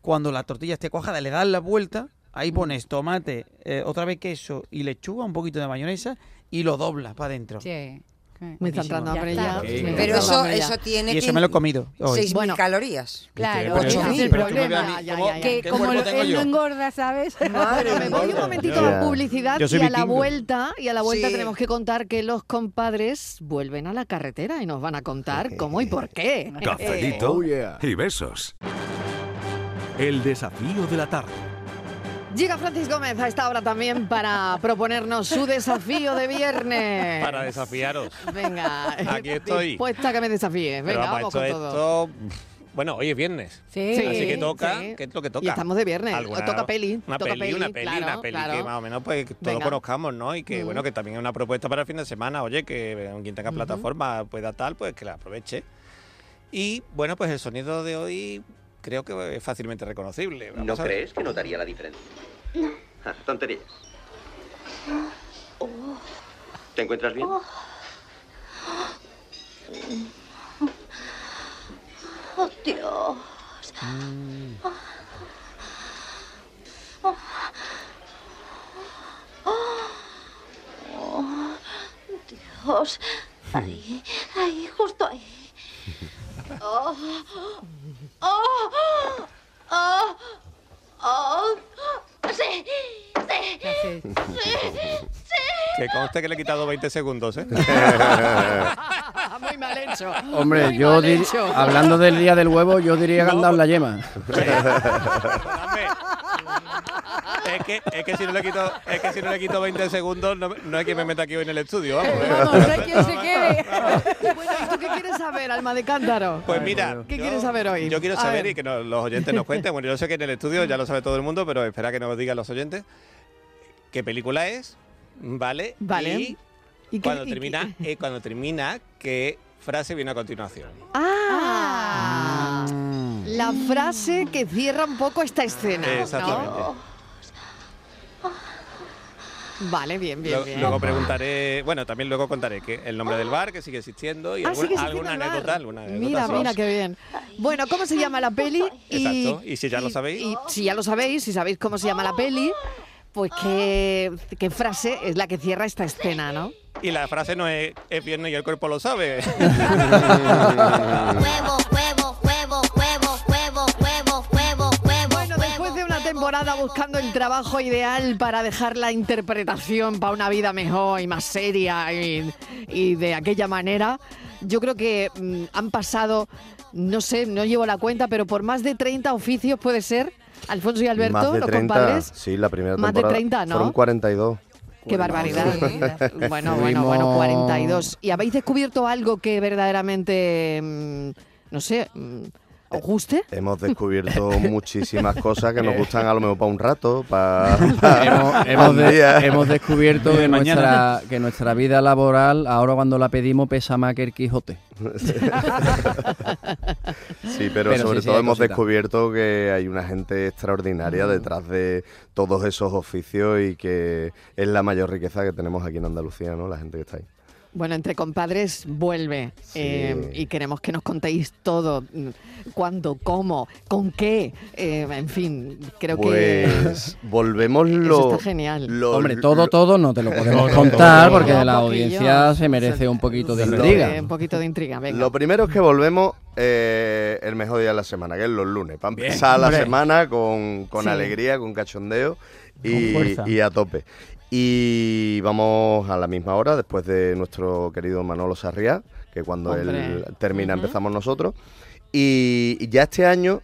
Cuando la tortilla esté cuajada, le das la vuelta. Ahí pones tomate, eh, otra vez queso y lechuga, un poquito de mayonesa y lo doblas para adentro. Sí. Me está entrando Ya hambre ya. Está Pero eso, ya. eso tiene Y eso que me lo he comido hoy. 6.000 Bueno. calorías. Claro, Pero ese eso- es el problema. Ya, ¿cómo- ya, ya. qué Que como lo- tengo él no engorda, ¿sabes? Madre Me voy un momentito Ya. a publicidad y a la vuelta y a la vuelta Sí. tenemos que contar que los compadres vuelven a la carretera y nos van a contar cómo y por qué. Cafelito Oh, yeah. y besos. El desafío de la tarde. Llega Francis Gómez a esta hora también para proponernos su desafío de viernes. Para desafiaros. Venga, Aquí estoy. dispuesta a que me desafíes. Venga, vamos, vamos esto, con todo. esto- Bueno, hoy es viernes. Sí. Sí. Así que toca, sí. ¿qué es lo que toca? Y estamos de viernes. Alguna- Toca peli. Una toca peli, una peli, claro, una peli claro. que más o menos pues todos Venga. conozcamos, ¿no? Y que Mm. bueno, que también es una propuesta para el fin de semana. Oye, que quien tenga plataforma pueda tal, pues que la aproveche. Y bueno, pues el sonido de hoy creo que es fácilmente reconocible. Vamos ¿No crees que notaría la diferencia? Ah, tonterías. ¿Te encuentras bien? Oh, Dios. Oh, Dios. Ahí, ahí, justo ahí. Oh, oh, oh, oh. Sí, sí, Sí. sí, sí. Que conste que le he quitado 20 segundos, ¿eh? Muy mal hecho. Hombre, Muy yo mal dir- hecho. hablando del día del huevo, yo diría que han dado la yema. Es que, es que si no le quito, es que si no le quito 20 segundos, no, no hay quien me meta aquí hoy en el estudio, vamos. ¿eh? Vamos, no hay quien se quede. Bueno, ¿y tú qué quieres saber, alma de cántaro? Pues mira, ¿Qué yo- quieres saber hoy? Yo quiero A saber ver. y que nos- los oyentes nos cuenten. Bueno, yo sé que en el estudio ya lo sabe todo el mundo, pero espera que nos digan los oyentes qué película es, ¿vale? Vale. Y ¿Y qué- cuando y- termina, eh, cuando termina, qué frase viene a continuación. Ah, la frase que cierra un poco esta escena. ¿no? Vale, bien, bien, Luego, bien. luego preguntaré, bueno, también luego contaré que el nombre del bar que sigue existiendo y Ah, alguna, sigue existiendo alguna el bar. anécdota, alguna anécdota. Mira, sí. mira qué bien. Bueno, ¿cómo se llama la peli? Exacto, y si ya lo sabéis. Y si ya lo sabéis, si sabéis cómo se llama la peli, pues qué, qué frase es la que cierra esta escena, ¿no? Y la frase no es, es viernes y el cuerpo lo sabe. Huevo, huevo, huevo, buscando el trabajo ideal para dejar la interpretación para una vida mejor y más seria y, y de aquella manera, yo creo que mm, han pasado, no sé, no llevo la cuenta, pero por más de 30 oficios puede ser, Alfonso y Alberto, Más de los 30, compadres. sí, la primera Más de temporada 30, ¿no? fueron 42. Qué barbaridad. Bueno, bueno, bueno, Fuimos- 42. ¿Y habéis descubierto algo que verdaderamente, mm, no sé, mm, os guste? Hemos descubierto muchísimas cosas que nos gustan a lo mejor para un rato, para, hemos, hemos de- día. hemos descubierto De que mañana. nuestra, que nuestra vida laboral, ahora cuando la pedimos, pesa más que el Quijote. Sí, pero, Pero sobre sí, sí, todo hemos descubierto que hay una gente extraordinaria detrás de todos esos oficios y que es la mayor riqueza que tenemos aquí en Andalucía, ¿no? La gente que está ahí. Bueno, entre compadres vuelve eh, y queremos que nos contéis todo, mm, cuándo, cómo, con qué, eh, en fin, creo Pues volvemos que lo... eso está genial. lo- Hombre, todo, todo no te lo podemos No, no, contar porque la audiencia se merece un poquito de Lo- intriga. Eh, un poquito de intriga, venga. Lo primero es que volvemos eh, el mejor día de la semana, que es los lunes, para Bien, empezar la semana con, con Sí. alegría, con cachondeo Con y, fuerza. y a tope. Y vamos a la misma hora, después de nuestro querido Manolo Sarriá, que cuando Hombre. él termina empezamos nosotros. Y ya este año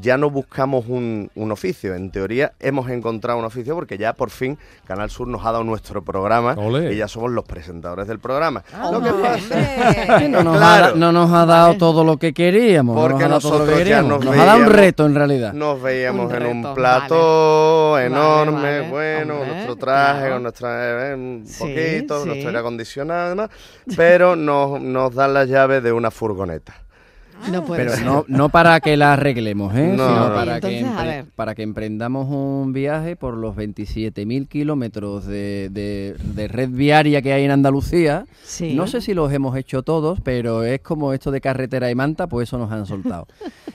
ya no buscamos un, un oficio, en teoría hemos encontrado un oficio porque ya por fin Canal Sur nos ha dado nuestro programa y ya somos los presentadores del programa. Lo que pasa Que no, nos ha, Claro. da- no nos ha dado todo lo que queríamos. no nos Porque ha dado todo lo que nosotros ya queríamos. nos Nos ha dado un veíamos- reto en realidad. Nos veíamos Un en un plato vale. enorme, Vale, vale, bueno, hombre, nuestro traje, claro. con nuestra, eh, un Sí, poquito, sí. nuestro aire acondicionado además, pero nos, nos dan las llaves de una furgoneta. No puede Pero ser. no, no para que la arreglemos, ¿eh? No, sino no, para, que empre- para que emprendamos un viaje por los 27.000 kilómetros de, de- de red viaria que hay en Andalucía. Sí. No sé si los hemos hecho todos, pero es como esto de carretera y manta, pues eso nos han soltado.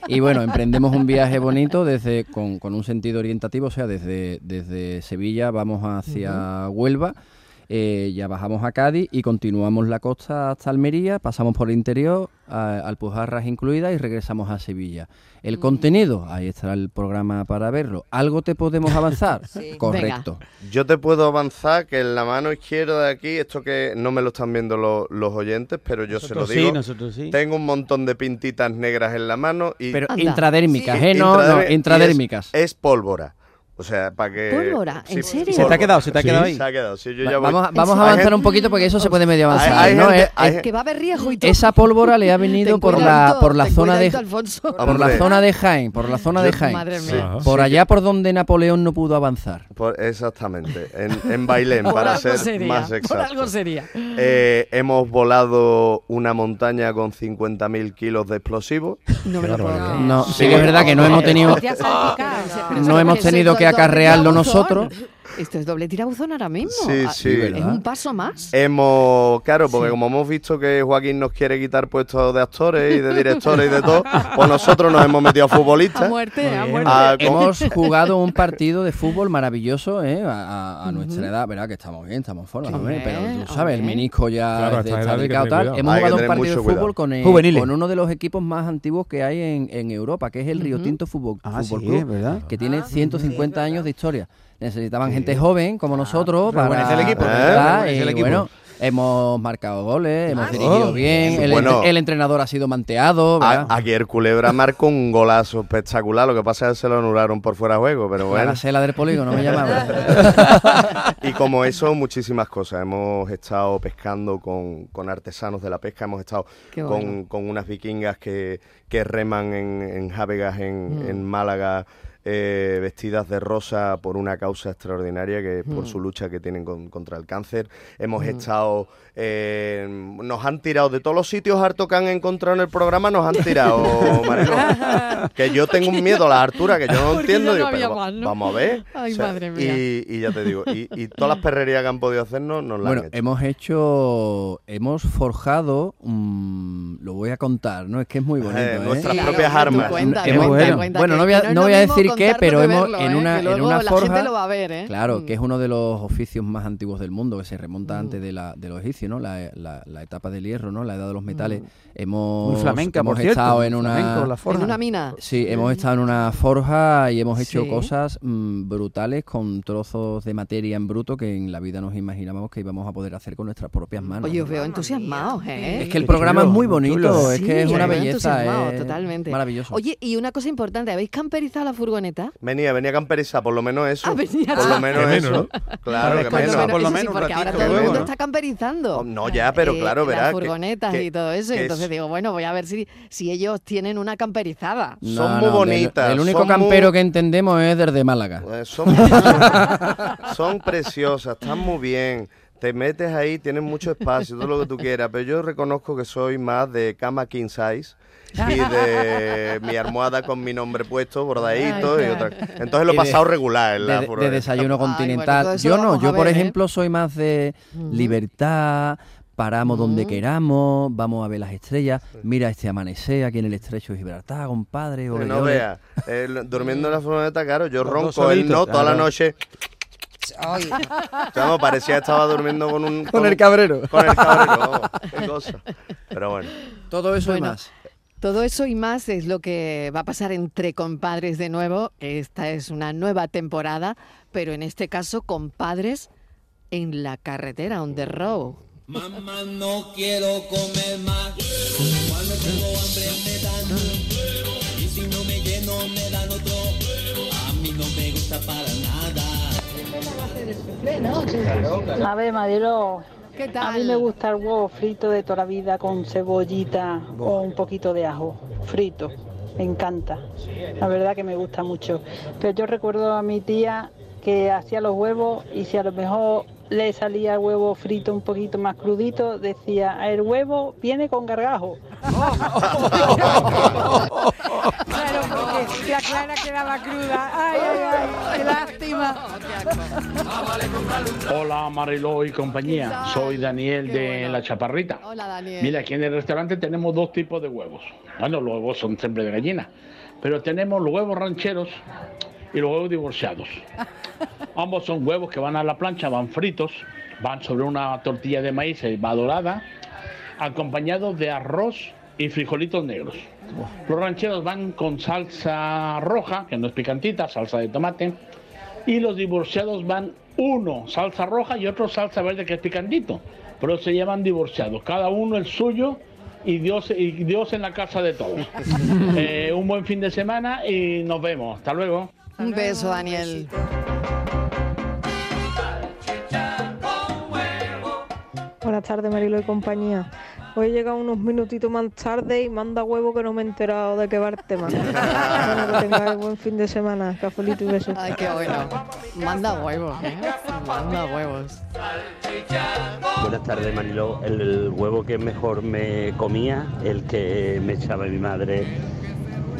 y bueno, emprendemos un viaje bonito desde con, con un sentido orientativo, o sea, desde, desde Sevilla vamos hacia Huelva. Eh, ya bajamos a Cádiz y continuamos la costa hasta Almería, pasamos por el interior, a- Alpujarras incluidas y regresamos a Sevilla. El contenido, ahí estará el programa para verlo. ¿Algo te podemos avanzar? Correcto. Yo te puedo avanzar que en la mano izquierda de aquí, esto que no me lo están viendo lo- los oyentes, pero yo Nosotros se sí, lo digo. nosotros sí. Tengo un montón de pintitas negras en la mano y Pero Anda. intradérmicas, ¿eh? No, no, es- intradérmicas. Es, pólvora. O sea, para que ¿Pólvora? ¿En serio? ¿Se te ha quedado? ¿Se te ha Sí. quedado ahí? Se ha quedado, sí, yo Va- ya voy. vamos a, vamos a avanzar gente- un poquito porque eso se puede medio avanzar. hay ¿no? gente- Es- hay es- Que va a haber riesgo y todo. esa pólvora le ha venido por la por la zona de Alfonso. por la zona de Jaén, por la zona de Jaén. Madre mía. Por Sí. allá por donde Napoleón no pudo avanzar. Por- exactamente, en, en Bailén, Por para ser sería, más por exacto. algo sería. Eh, hemos volado una montaña con 50.000 kilos de explosivos. No me lo puedo creer. No, sí que es verdad que no hemos tenido no hemos tenido que acarrearlo nosotros. Esto es doble tirabuzón ahora mismo. Sí, Ah, sí. Es un paso más. Hemos, claro, porque como hemos visto que Joaquín nos quiere quitar puestos de actores y de directores y de todo, pues nosotros nos hemos metido a futbolistas. A muerte, a muerte. Ah, Hemos jugado un partido de fútbol maravilloso ¿eh? a, a- a nuestra edad, ¿verdad? Que estamos bien, estamos en forma, hombre, pero tú sabes, el menisco ya Claro, está que delicado, tal. Hemos jugado un partido de fútbol con, el- Juveniles. con uno de los equipos más antiguos que hay en, en Europa, que es el Río Tinto Fútbol, Ah, Fútbol sí, Club, verdad. que tiene 150 años de historia. Necesitaban gente joven como nosotros para el equipo, ¿verdad? rejuvenecer el Y equipo. bueno, hemos marcado goles, hemos dirigido Oh, bien, el, bueno. entre- el entrenador ha sido manteado. A- ayer Culebra marcó un golazo espectacular, lo que pasa es que se lo anularon por fuera de juego, pero La bueno. gacela del polígono me llamaba. Y como eso, muchísimas cosas. Hemos estado pescando con, con artesanos de la pesca, hemos estado con, con unas vikingas que, que reman en, en Jávegas, en, Mm. en Málaga, eh, vestidas de rosa por una causa extraordinaria, que es por Mm. su lucha que tienen con- contra el cáncer. Hemos Mm. estado... eh, nos han tirado de todos los sitios harto que han encontrado en el programa, nos han tirado, Mariló. que yo tengo un miedo a la altura que yo no entiendo. Vamos a ver. Ay, madre mía. Y, y ya te digo, y, y todas las perrerías que han podido hacernos nos las Bueno, han hecho. hemos hecho, hemos forjado, mm, lo voy a contar, ¿no? Es que es muy bonito. Eh, ¿eh? nuestras Claro, propias armas. cuenta, Hemos- cuenta, bueno, cuenta, bueno, que- no voy a, no voy a decir contar pero hemos verlo, en ¿eh? una, Que en una la forja. gente lo va a ver, ¿eh? Claro, Mm. que es uno de los oficios más antiguos del mundo, que se remonta antes de la de los egipcios, ¿no? La, la- la etapa del hierro, ¿no? La edad de los metales. Hemos, flamenca, hemos por estado en una flamenco, la forja. En una mina. Sí, hemos estado en una forja y hemos hecho Sí. cosas mm, brutales con trozos de materia en bruto que en la vida nos imaginábamos que íbamos a poder hacer con nuestras propias manos. Oye, os veo entusiasmados, ¿eh? es que el programa es muy bonito, es que es una belleza, es totalmente. maravilloso. Oye, y una cosa importante, ¿habéis camperizado la furgoneta? Venía, venía camperizada, por lo menos eso. Ah, venía por lo menos eso. Claro, que Por menos. lo por lo eso sí, menos porque ahora todo el mundo ¿no? está camperizando. No, ya, pero eh, claro, verás. Las furgonetas que- y todo eso. entonces es- digo, bueno, voy a ver si, si ellos tienen una camperizada. No, son muy no, bonitas, El, único campero muy- que entendemos es desde Málaga. Eh, Son, son preciosas, están muy bien. Te metes ahí, tienes mucho espacio, todo lo que tú quieras, pero yo reconozco que soy más de cama king size y de mi almohada con mi nombre puesto, bordadito y otra. Entonces lo he de- pasado regular en de, la de furgoneta. desayuno continental. yo no, yo por ver, ¿eh? ejemplo soy más de libertad, paramos donde queramos, vamos a ver las estrellas, mira este amanecer aquí en el estrecho de Gibraltar, compadre. Que ole, no ole. veas. Eh, durmiendo en la furgoneta, claro, yo ronco, él no, toda la claro. Parecía que estaba durmiendo con un... Con el cabrero. Con el cabrero, vamos, qué cosa. Pero bueno. Todo eso Bueno, y más. Todo eso y más es lo que va a pasar entre compadres de nuevo. Esta es una nueva temporada, pero en este caso compadres en la carretera, on the road. Mamá, no quiero comer más. Cuando tengo hambre A ver, Madero, ¿Qué tal? a mí me gusta el huevo frito de toda la vida con cebollita o un poquito de ajo frito. Me encanta. La verdad que me gusta mucho. Pero yo recuerdo a mi tía que hacía los huevos y si a lo mejor le salía el huevo frito un poquito más crudito, decía, el huevo viene con gargajo. Claro, porque la clara quedaba cruda. Ay, ay, ay, qué lástima. Hola Mariló y compañía, soy Daniel de La Chaparrita. Hola, Daniel. Mira, aquí en el restaurante tenemos dos tipos de huevos. Bueno, los huevos son siempre de gallina, pero tenemos los huevos rancheros y los huevos divorciados. Ambos son huevos que van a la plancha, van fritos, van sobre una tortilla de maíz, eh, va dorada, acompañados de arroz y frijolitos negros. Los rancheros van con salsa roja, que no es picantita, salsa de tomate, y los divorciados van uno salsa roja y otro salsa verde que es picantito, pero se llaman divorciados, cada uno el suyo y Dios, y Dios en la casa de todos. Eh, un buen fin de semana y nos vemos. Hasta luego. Un beso, Daniel. Buenas tardes, Marilo y compañía. Hoy he llegado unos minutitos más tarde y manda huevo que no me he enterado de qué va el tema. bueno, que tengáis buen fin de semana. Cafelito y besos. Ay, qué bueno. Manda huevos, ¿eh? Manda huevos. Buenas tardes, Mariló. El, el huevo que mejor me comía, el que me echaba mi madre,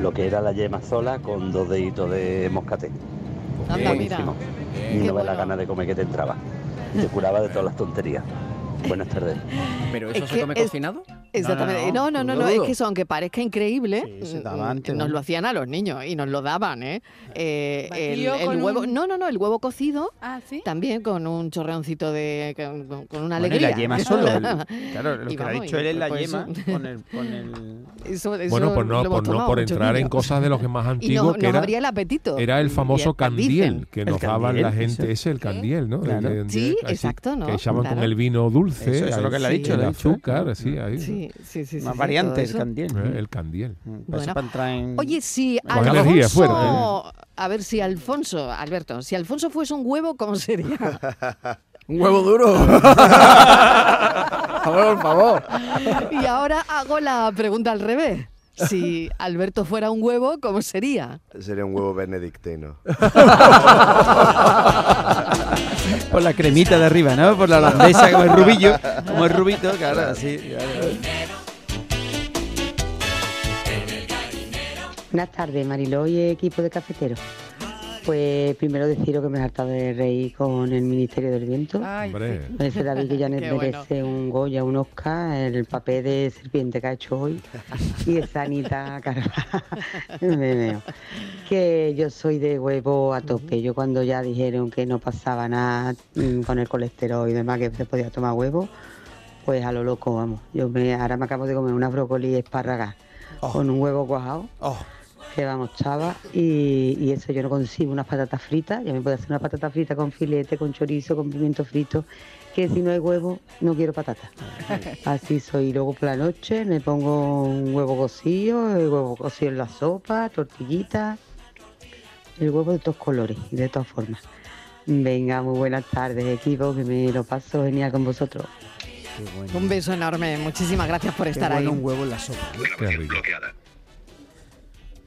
lo que era la yema sola con dos deditos de moscatel. Anda, Buenísimo. mira. Qué no la bueno. gana de comer que te entraba. Te curaba de todas las tonterías. Buenas tardes. ¿Pero eso Es se come es- cocinado? Exactamente. No, no, no, no, es que eso, aunque parezca increíble, mm, antes, nos ¿no? lo hacían a los niños y nos lo daban, ¿eh? Eh, el, huevo, un- no, no, no, el huevo cocido, Ah, ¿sí? también con un chorreoncito de, con, una Bueno, y alegría. la yema solo. el- claro, lo Y que ha dicho y él es la pues yema eso- con el, con el... Eso- eso Bueno, pues no, hemos por, entrar en cosas de los que más antiguos, que nos era, abría el apetito. era el famoso candiel, dicen. que nos daban la gente, ese, el candiel, ¿no? Sí, así, exacto, ¿no? Que echaban con el vino dulce, Eso- es lo que le ha dicho, el azúcar, ¿eh? sí, ahí. Sí, sí, sí. Más sí, variante, todo el candiel. Eh, El candiel. Para eso Bueno. para entrar en... Oye, si energía Alfonso, fuerte, ¿eh? a ver si Alfonso, Alberto, si Alfonso fuese un huevo, ¿cómo sería? Un huevo duro. Por favor. y ahora hago la pregunta al revés. Si Alberto fuera un huevo, ¿cómo sería? Sería un huevo benedictino. Por la cremita de arriba, ¿no? Por la holandesa, como el rubillo, como el rubito, claro, así. Buenas tardes, Mariló y equipo de cafeteros. Pues primero deciros que me he hartado de reír con el Ministerio del Viento. Hombre. Con ese David que ya Qué bueno. merece un Goya, un Oscar, el papel de serpiente que ha hecho hoy y esa Anita Carvajal. Me. Que yo soy de huevo a tope. Yo cuando ya dijeron que no pasaba nada mm, con el colesterol y demás, que se podía tomar huevo, pues a lo loco, vamos. Yo me, ahora me acabo de comer una brócoli espárraga con un huevo cuajado. Que vamos, chava, y, y eso yo no consigo unas patatas fritas, ya me puedo hacer una patata frita con filete, con chorizo, con pimiento frito, que si no hay huevo, no quiero patata. Así soy. Luego por la noche me pongo un huevo cocido, el huevo cocido en la sopa, tortillita, el huevo de todos colores y de todas formas. Venga, muy buenas tardes, equipo, que me lo paso genial con vosotros. Un beso enorme. Muchísimas gracias por estar ahí. huevo en la sopa.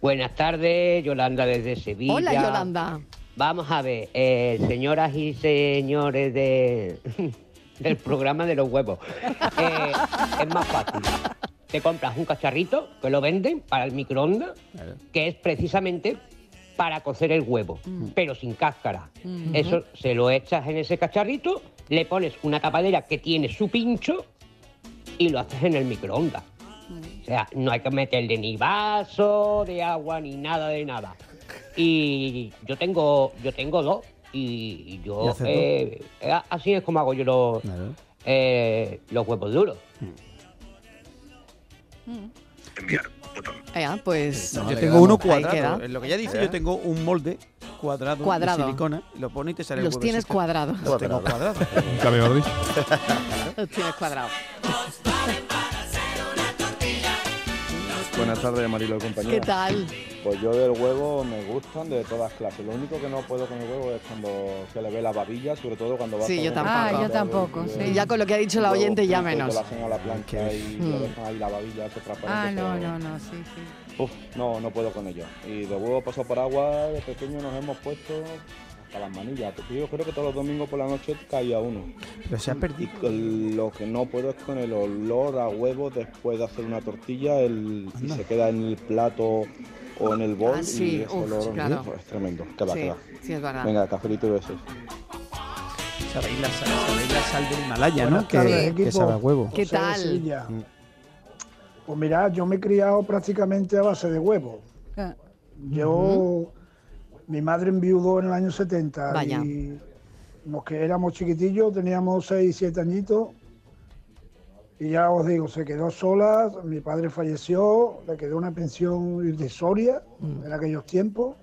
Buenas tardes, Yolanda desde Sevilla. Hola, Yolanda. Vamos a ver, eh, señoras y señores de, del programa de los huevos. Eh, es más fácil. Te compras un cacharrito que lo venden para el microondas, que es precisamente para cocer el huevo, pero sin cáscara. Mm. Eso se lo echas en ese cacharrito, le pones una tapadera que tiene su pincho y lo haces en el microondas. O sea, no hay que meterle ni vaso de agua ni nada de nada. Y yo tengo, yo tengo dos y ¿Y yo eh, eh, así es como hago yo los, eh, los huevos duros. Ya, pues. yo tengo uno cuadrado. En lo que ya dice, yo tengo un molde cuadrado, Cuadrado. de silicona. Lo pones y te sale el Los tienes cuadrados. Los tengo cuadrados. Nunca mejor dicho. Los tienes cuadrados. Buenas tardes, Marilo y compañía. ¿Qué tal? Pues yo del huevo me gustan de todas clases. Lo único que no puedo con el huevo es cuando se le ve la babilla, sobre todo cuando va Sí, yo tampoco. Ah, yo tampoco, sí. Y ya con lo que ha dicho la oyente, ya menos. Que lo hacen a la plancha y Mm. lo dejan ahí la babilla, se. Ah, no, no, no, sí, sí. Uf, no, no puedo con ello. Y de huevo pasado por agua, de pequeño nos hemos puesto hasta las manillas. Yo creo que todos los domingos por la noche caía uno. Pero se ha perdido. Lo que no puedo es con el olor a huevo después de hacer una tortilla, el, si se queda en el plato o en el bol Ah, sí, y ese uf, olor claro. es tremendo. Que va, Sí, que va. sí, es verdad. Venga, cafelito y besos. Sabéis la, sal- sabéis la sal del Himalaya, Buenas ¿no? Que, tardes, que sabe a huevo. ¿Qué tal? Sevilla. Pues mirad, yo me he criado prácticamente a base de huevo. Ah. Yo, mi madre enviudó en el año 70 Vaya. y los que éramos chiquitillos, teníamos 6, 7 añitos. Y ya os digo, se quedó sola, mi padre falleció, le quedó una pensión irrisoria en aquellos tiempos.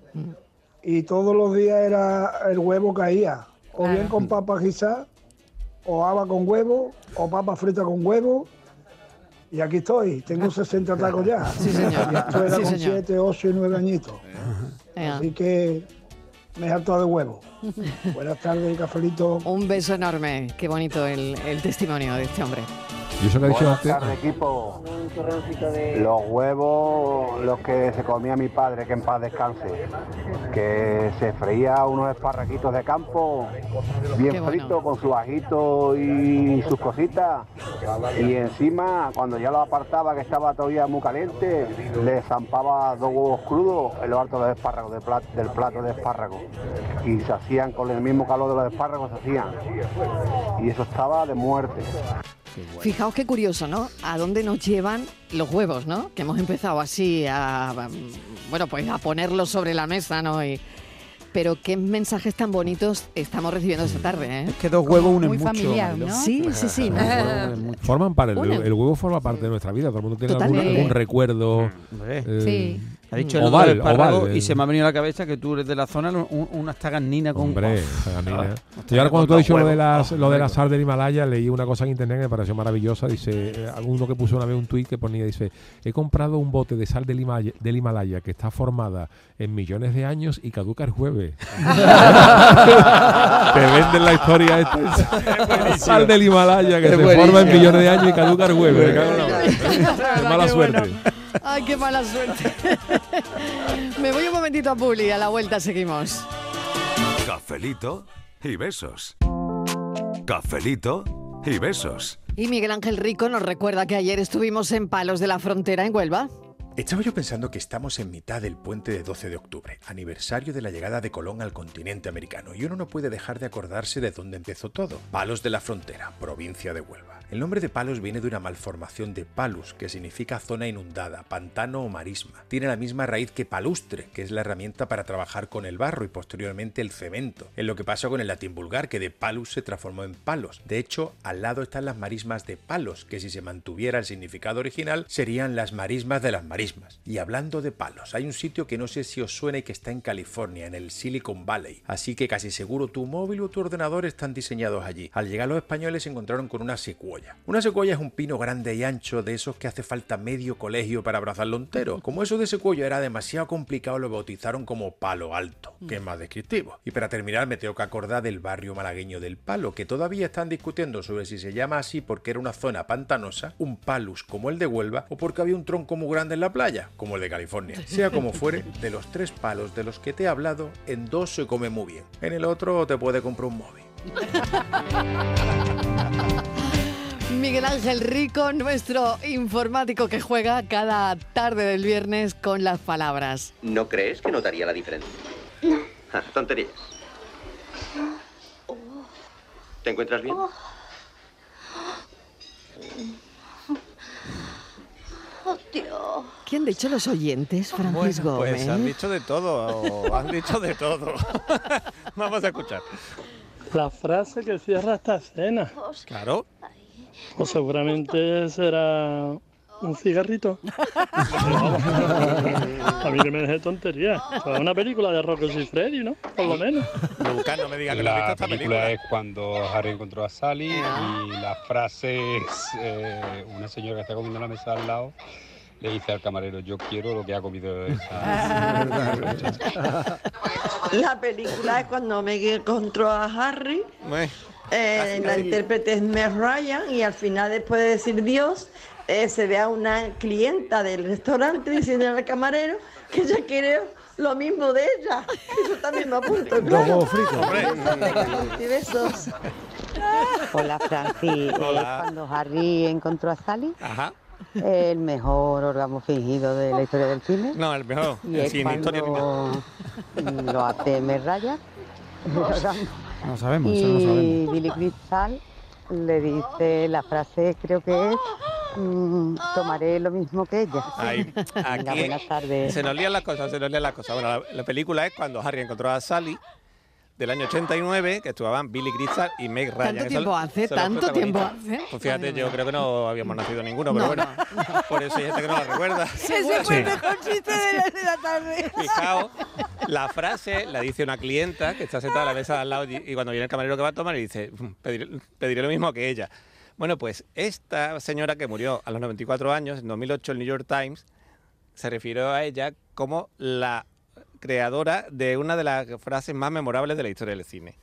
Y todos los días era el huevo caía, o bien con papas guisadas, o haba con huevo, o papa frita con huevo. Y aquí estoy, tengo 60 tacos ya. Sí, señor. Y esto era Sí, con señor. 7, 8 y 9 añitos. Así que me he hartado de huevo. Buenas tardes, cafelito. Un beso enorme. Qué bonito el, el testimonio de este hombre. Y eso que ha dicho Buenas antes. equipo. Los huevos, los que se comía mi padre, que en paz descanse, que se freía unos esparraquitos de campo, bien bueno. fritos, con su ajito y sus cositas. Y encima, cuando ya lo apartaba, que estaba todavía muy caliente, le zampaba dos huevos crudos en lo alto del espárrago, del plato, del plato de espárrago. Y se hacían con el mismo calor de los espárragos, se hacían. Y eso estaba de muerte. Fijaos qué curioso, ¿no? A dónde nos llevan los huevos, ¿no? Que hemos empezado así a, bueno, pues a ponerlos sobre la mesa, ¿no? Y- pero qué mensajes tan bonitos estamos recibiendo esta tarde, ¿eh? Es que dos huevos unen muy mucho. familiar. ¿no? Sí, sí, sí. Huevos. Forman parte, el, huevo forma parte de nuestra vida. Todo el mundo tiene algún, recuerdo. Hombre. eh, Sí. Ha dicho el oval, y se me ha venido a la cabeza que tú eres de la zona, un- unas taganinas con... Hombre, Uf, Zaganina. ah, Y ahora cuando tú has dicho lo de, las, lo de la sal del Himalaya, leí una cosa en internet que me pareció maravillosa. Dice, eh, alguno que puso una vez un tuit que ponía, dice, he comprado un bote de sal del Himalaya, del Himalaya que está formada en millones de años y caduca el jueves. Te venden la historia esta. sal del Himalaya que Es se forma en millones de años y caduca el jueves. Qué mala Qué suerte. bueno. Ay, qué mala suerte. Me voy un momentito a Publi, a la vuelta seguimos. Cafelito y besos. Cafelito y besos. Y Miguel Ángel Rico nos recuerda que ayer estuvimos en Palos de la Frontera, en Huelva. Estaba yo pensando que estamos en mitad del puente de 12 de octubre, aniversario de la llegada de Colón al continente americano, y uno no puede dejar de acordarse de dónde empezó todo. Palos de la Frontera, provincia de Huelva. El nombre de Palos viene de una malformación de palus, que significa zona inundada, pantano o marisma. Tiene la misma raíz que palustre, que es la herramienta para trabajar con el barro y posteriormente el cemento. Es lo que pasó con el latín vulgar, que de palus se transformó en palos. De hecho, al lado están las marismas de palos, que si se mantuviera el significado original, serían las marismas de las marismas. Y hablando de palos, hay un sitio que no sé si os suena y que está en California, en el Silicon Valley. Así que casi seguro tu móvil o tu ordenador están diseñados allí. Al llegar los españoles se encontraron con una secuoya. Una secuoya es un pino grande y ancho de esos que hace falta medio colegio para abrazarlo entero. Como eso de secuoya era demasiado complicado, lo bautizaron como palo alto, que es más descriptivo. Y para terminar me tengo que acordar del barrio malagueño del Palo, que todavía están discutiendo sobre si se llama así porque era una zona pantanosa, un palus como el de Huelva, o porque había un tronco muy grande en la playa, como el de California. Sea como fuere, de los tres palos de los que te he hablado, en dos se come muy bien. En el otro te puede comprar un móvil. Miguel Ángel Rico, nuestro informático que juega cada tarde del viernes con las palabras. ¿No crees que notaría la diferencia? Ah, tonterías. ¿Te encuentras bien? ¿Quién han dicho los oyentes, Francisco Pues Gómez? han dicho de todo, han dicho de todo. Vamos a escuchar. La frase que cierra esta escena. Claro. O seguramente será un cigarrito. A mí que me deje tontería. Es una película de Rocco y Freddy, ¿no? Por lo menos. Nunca no me diga que La esta película película. es cuando Harry encontró a Sally y la frase es eh, una señora que está comiendo en la mesa al lado le dice al camarero yo quiero lo que ha comido esa La película es cuando Meg encontró a Harry, eh, la intérprete es Meg Ryan y al final después de decir Dios eh, se ve a una clienta del restaurante diciendo al camarero que ella quiere lo mismo de ella. Yo también me apunto, claro. Besos besos. Hola Francis, Eh, Hola. cuando Harry encontró a Sally, Ajá. el mejor orgasmo fingido de la historia del cine. No, el mejor. Y es Sin historia lo el orgasmo. No sabemos, eso no y sabemos. Billy Crystal le dice la frase, creo que es, mm, tomaré lo mismo que ella. Ahí, Venga, aquí buenas tardes. se nos lían las cosas, se nos lían las cosas. Bueno, la, la película es cuando Harry encontró a Sally del año 89, que actuaban Billy Crystal y Meg Ryan. ¿Tanto son- tiempo hace? son ¿Tanto tiempo hace? Pues fíjate, Madre yo mía. creo que no habíamos nacido ninguno, pero No, bueno, por eso hay gente que no la recuerda. Ese fue el mejor chiste de la, de la tarde. Fijaos, la frase la dice una clienta que está sentada a la mesa de al lado y, y cuando viene el camarero que va a tomar y dice, "Mm, pediré, pediré lo mismo que ella. Bueno, pues esta señora que murió a los 94 años, en 2008 el New York Times se refirió a ella como la creadora de una de las frases más memorables de la historia del cine.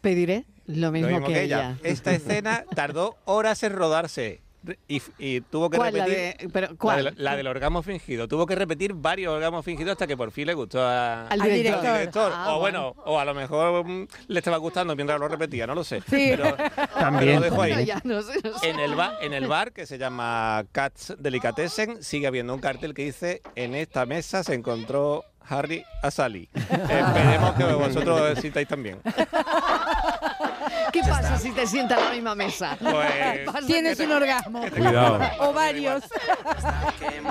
Pediré lo mismo, Lo mismo que, que ella. ella. Esta escena tardó horas en rodarse. Y, y tuvo que ¿Cuál, la repetir de- pero, la cuál? la del orgasmo fingido. Tuvo que repetir varios orgasmos fingidos hasta que por fin le gustó a- Al director. Ah, o bueno, o a lo mejor mm, le estaba gustando mientras lo repetía, no lo sé. Sí. Pero, También, pero lo dejo ahí. Bueno, ya no sé, no sé. En el, bar, en el bar que se llama Cats Delicatessen sigue habiendo un cartel que dice en esta mesa se encontró Harry a Sally. Esperemos que vosotros sintáis también. ¿Qué pasa si te sientas a la misma mesa? Pues- Tienes un te- orgasmo. Cuidado. O varios.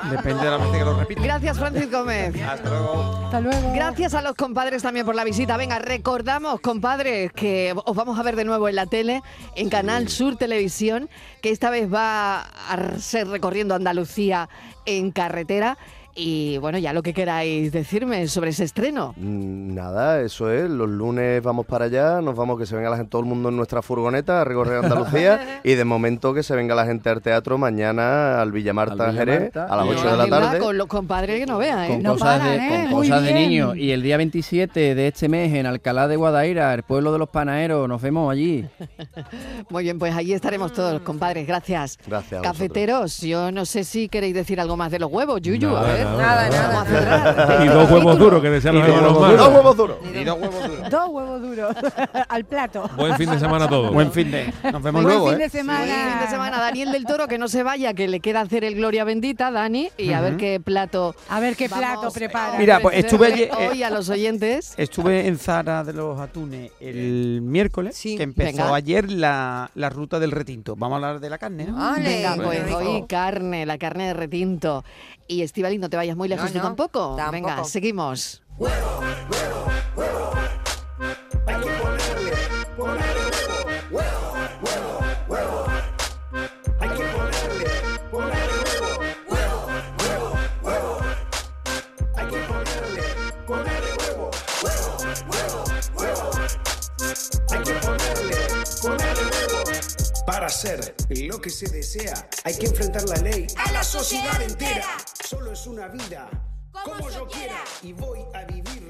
Depende de la gente que lo repite. Gracias, Francisco Gómez. Hasta luego. Hasta luego. Gracias a los compadres también por la visita. Venga, recordamos, compadres, que os vamos a ver de nuevo en la tele, en Canal Sur Televisión, que esta vez va a ser recorriendo Andalucía en carretera. Y bueno, ya lo que queráis decirme sobre ese estreno. Mm, Nada, eso es. Los lunes vamos para allá, nos vamos que se venga la gente, todo el mundo en nuestra furgoneta a recorrer Andalucía y de momento que se venga la gente al teatro mañana al Villamarta Al Jerez a las Y 8 de la tarde. Con los compadres que no vean, ¿eh? con No cosas, paran, de, ¿eh? con Muy cosas de bien. niños. Y el día 27 de este mes en Alcalá de Guadaira, el pueblo de los panaderos, nos vemos allí. Muy bien, pues allí estaremos todos, compadres. Gracias. Gracias. Cafeteros, yo no sé si queréis decir algo más de los huevos, Yuyu. Nada, a ver. ver. Nada, nada. Vamos a cerrar. Y dos huevos duros que desean los Y dos hermanos. Dos huevos duros. Y dos huevos duros. Dos huevos duros al plato. Buen fin de semana a todos. Buen fin de. Nos vemos Buen luego, fin ¿eh? de semana. Buen fin de semana. Daniel del Toro, que no se vaya, que le queda hacer el Gloria Bendita, Dani, y a ver qué plato. A ver qué plato prepara. Mira, pues estuve ayer. eh, Hoy a los oyentes. Estuve en Zara de los Atunes el miércoles, que empezó Venga. ayer la, la ruta del retinto. Vamos a hablar de la carne, ¿no? Venga, pues Bueno. hoy carne, la carne de retinto. Y Estivali, no te vayas muy lejos No, tú no, tampoco. tampoco. Venga, seguimos. Para ser lo que se desea, hay que enfrentar la ley a la sociedad entera. Solo es una vida, como yo quiera, y voy a vivir.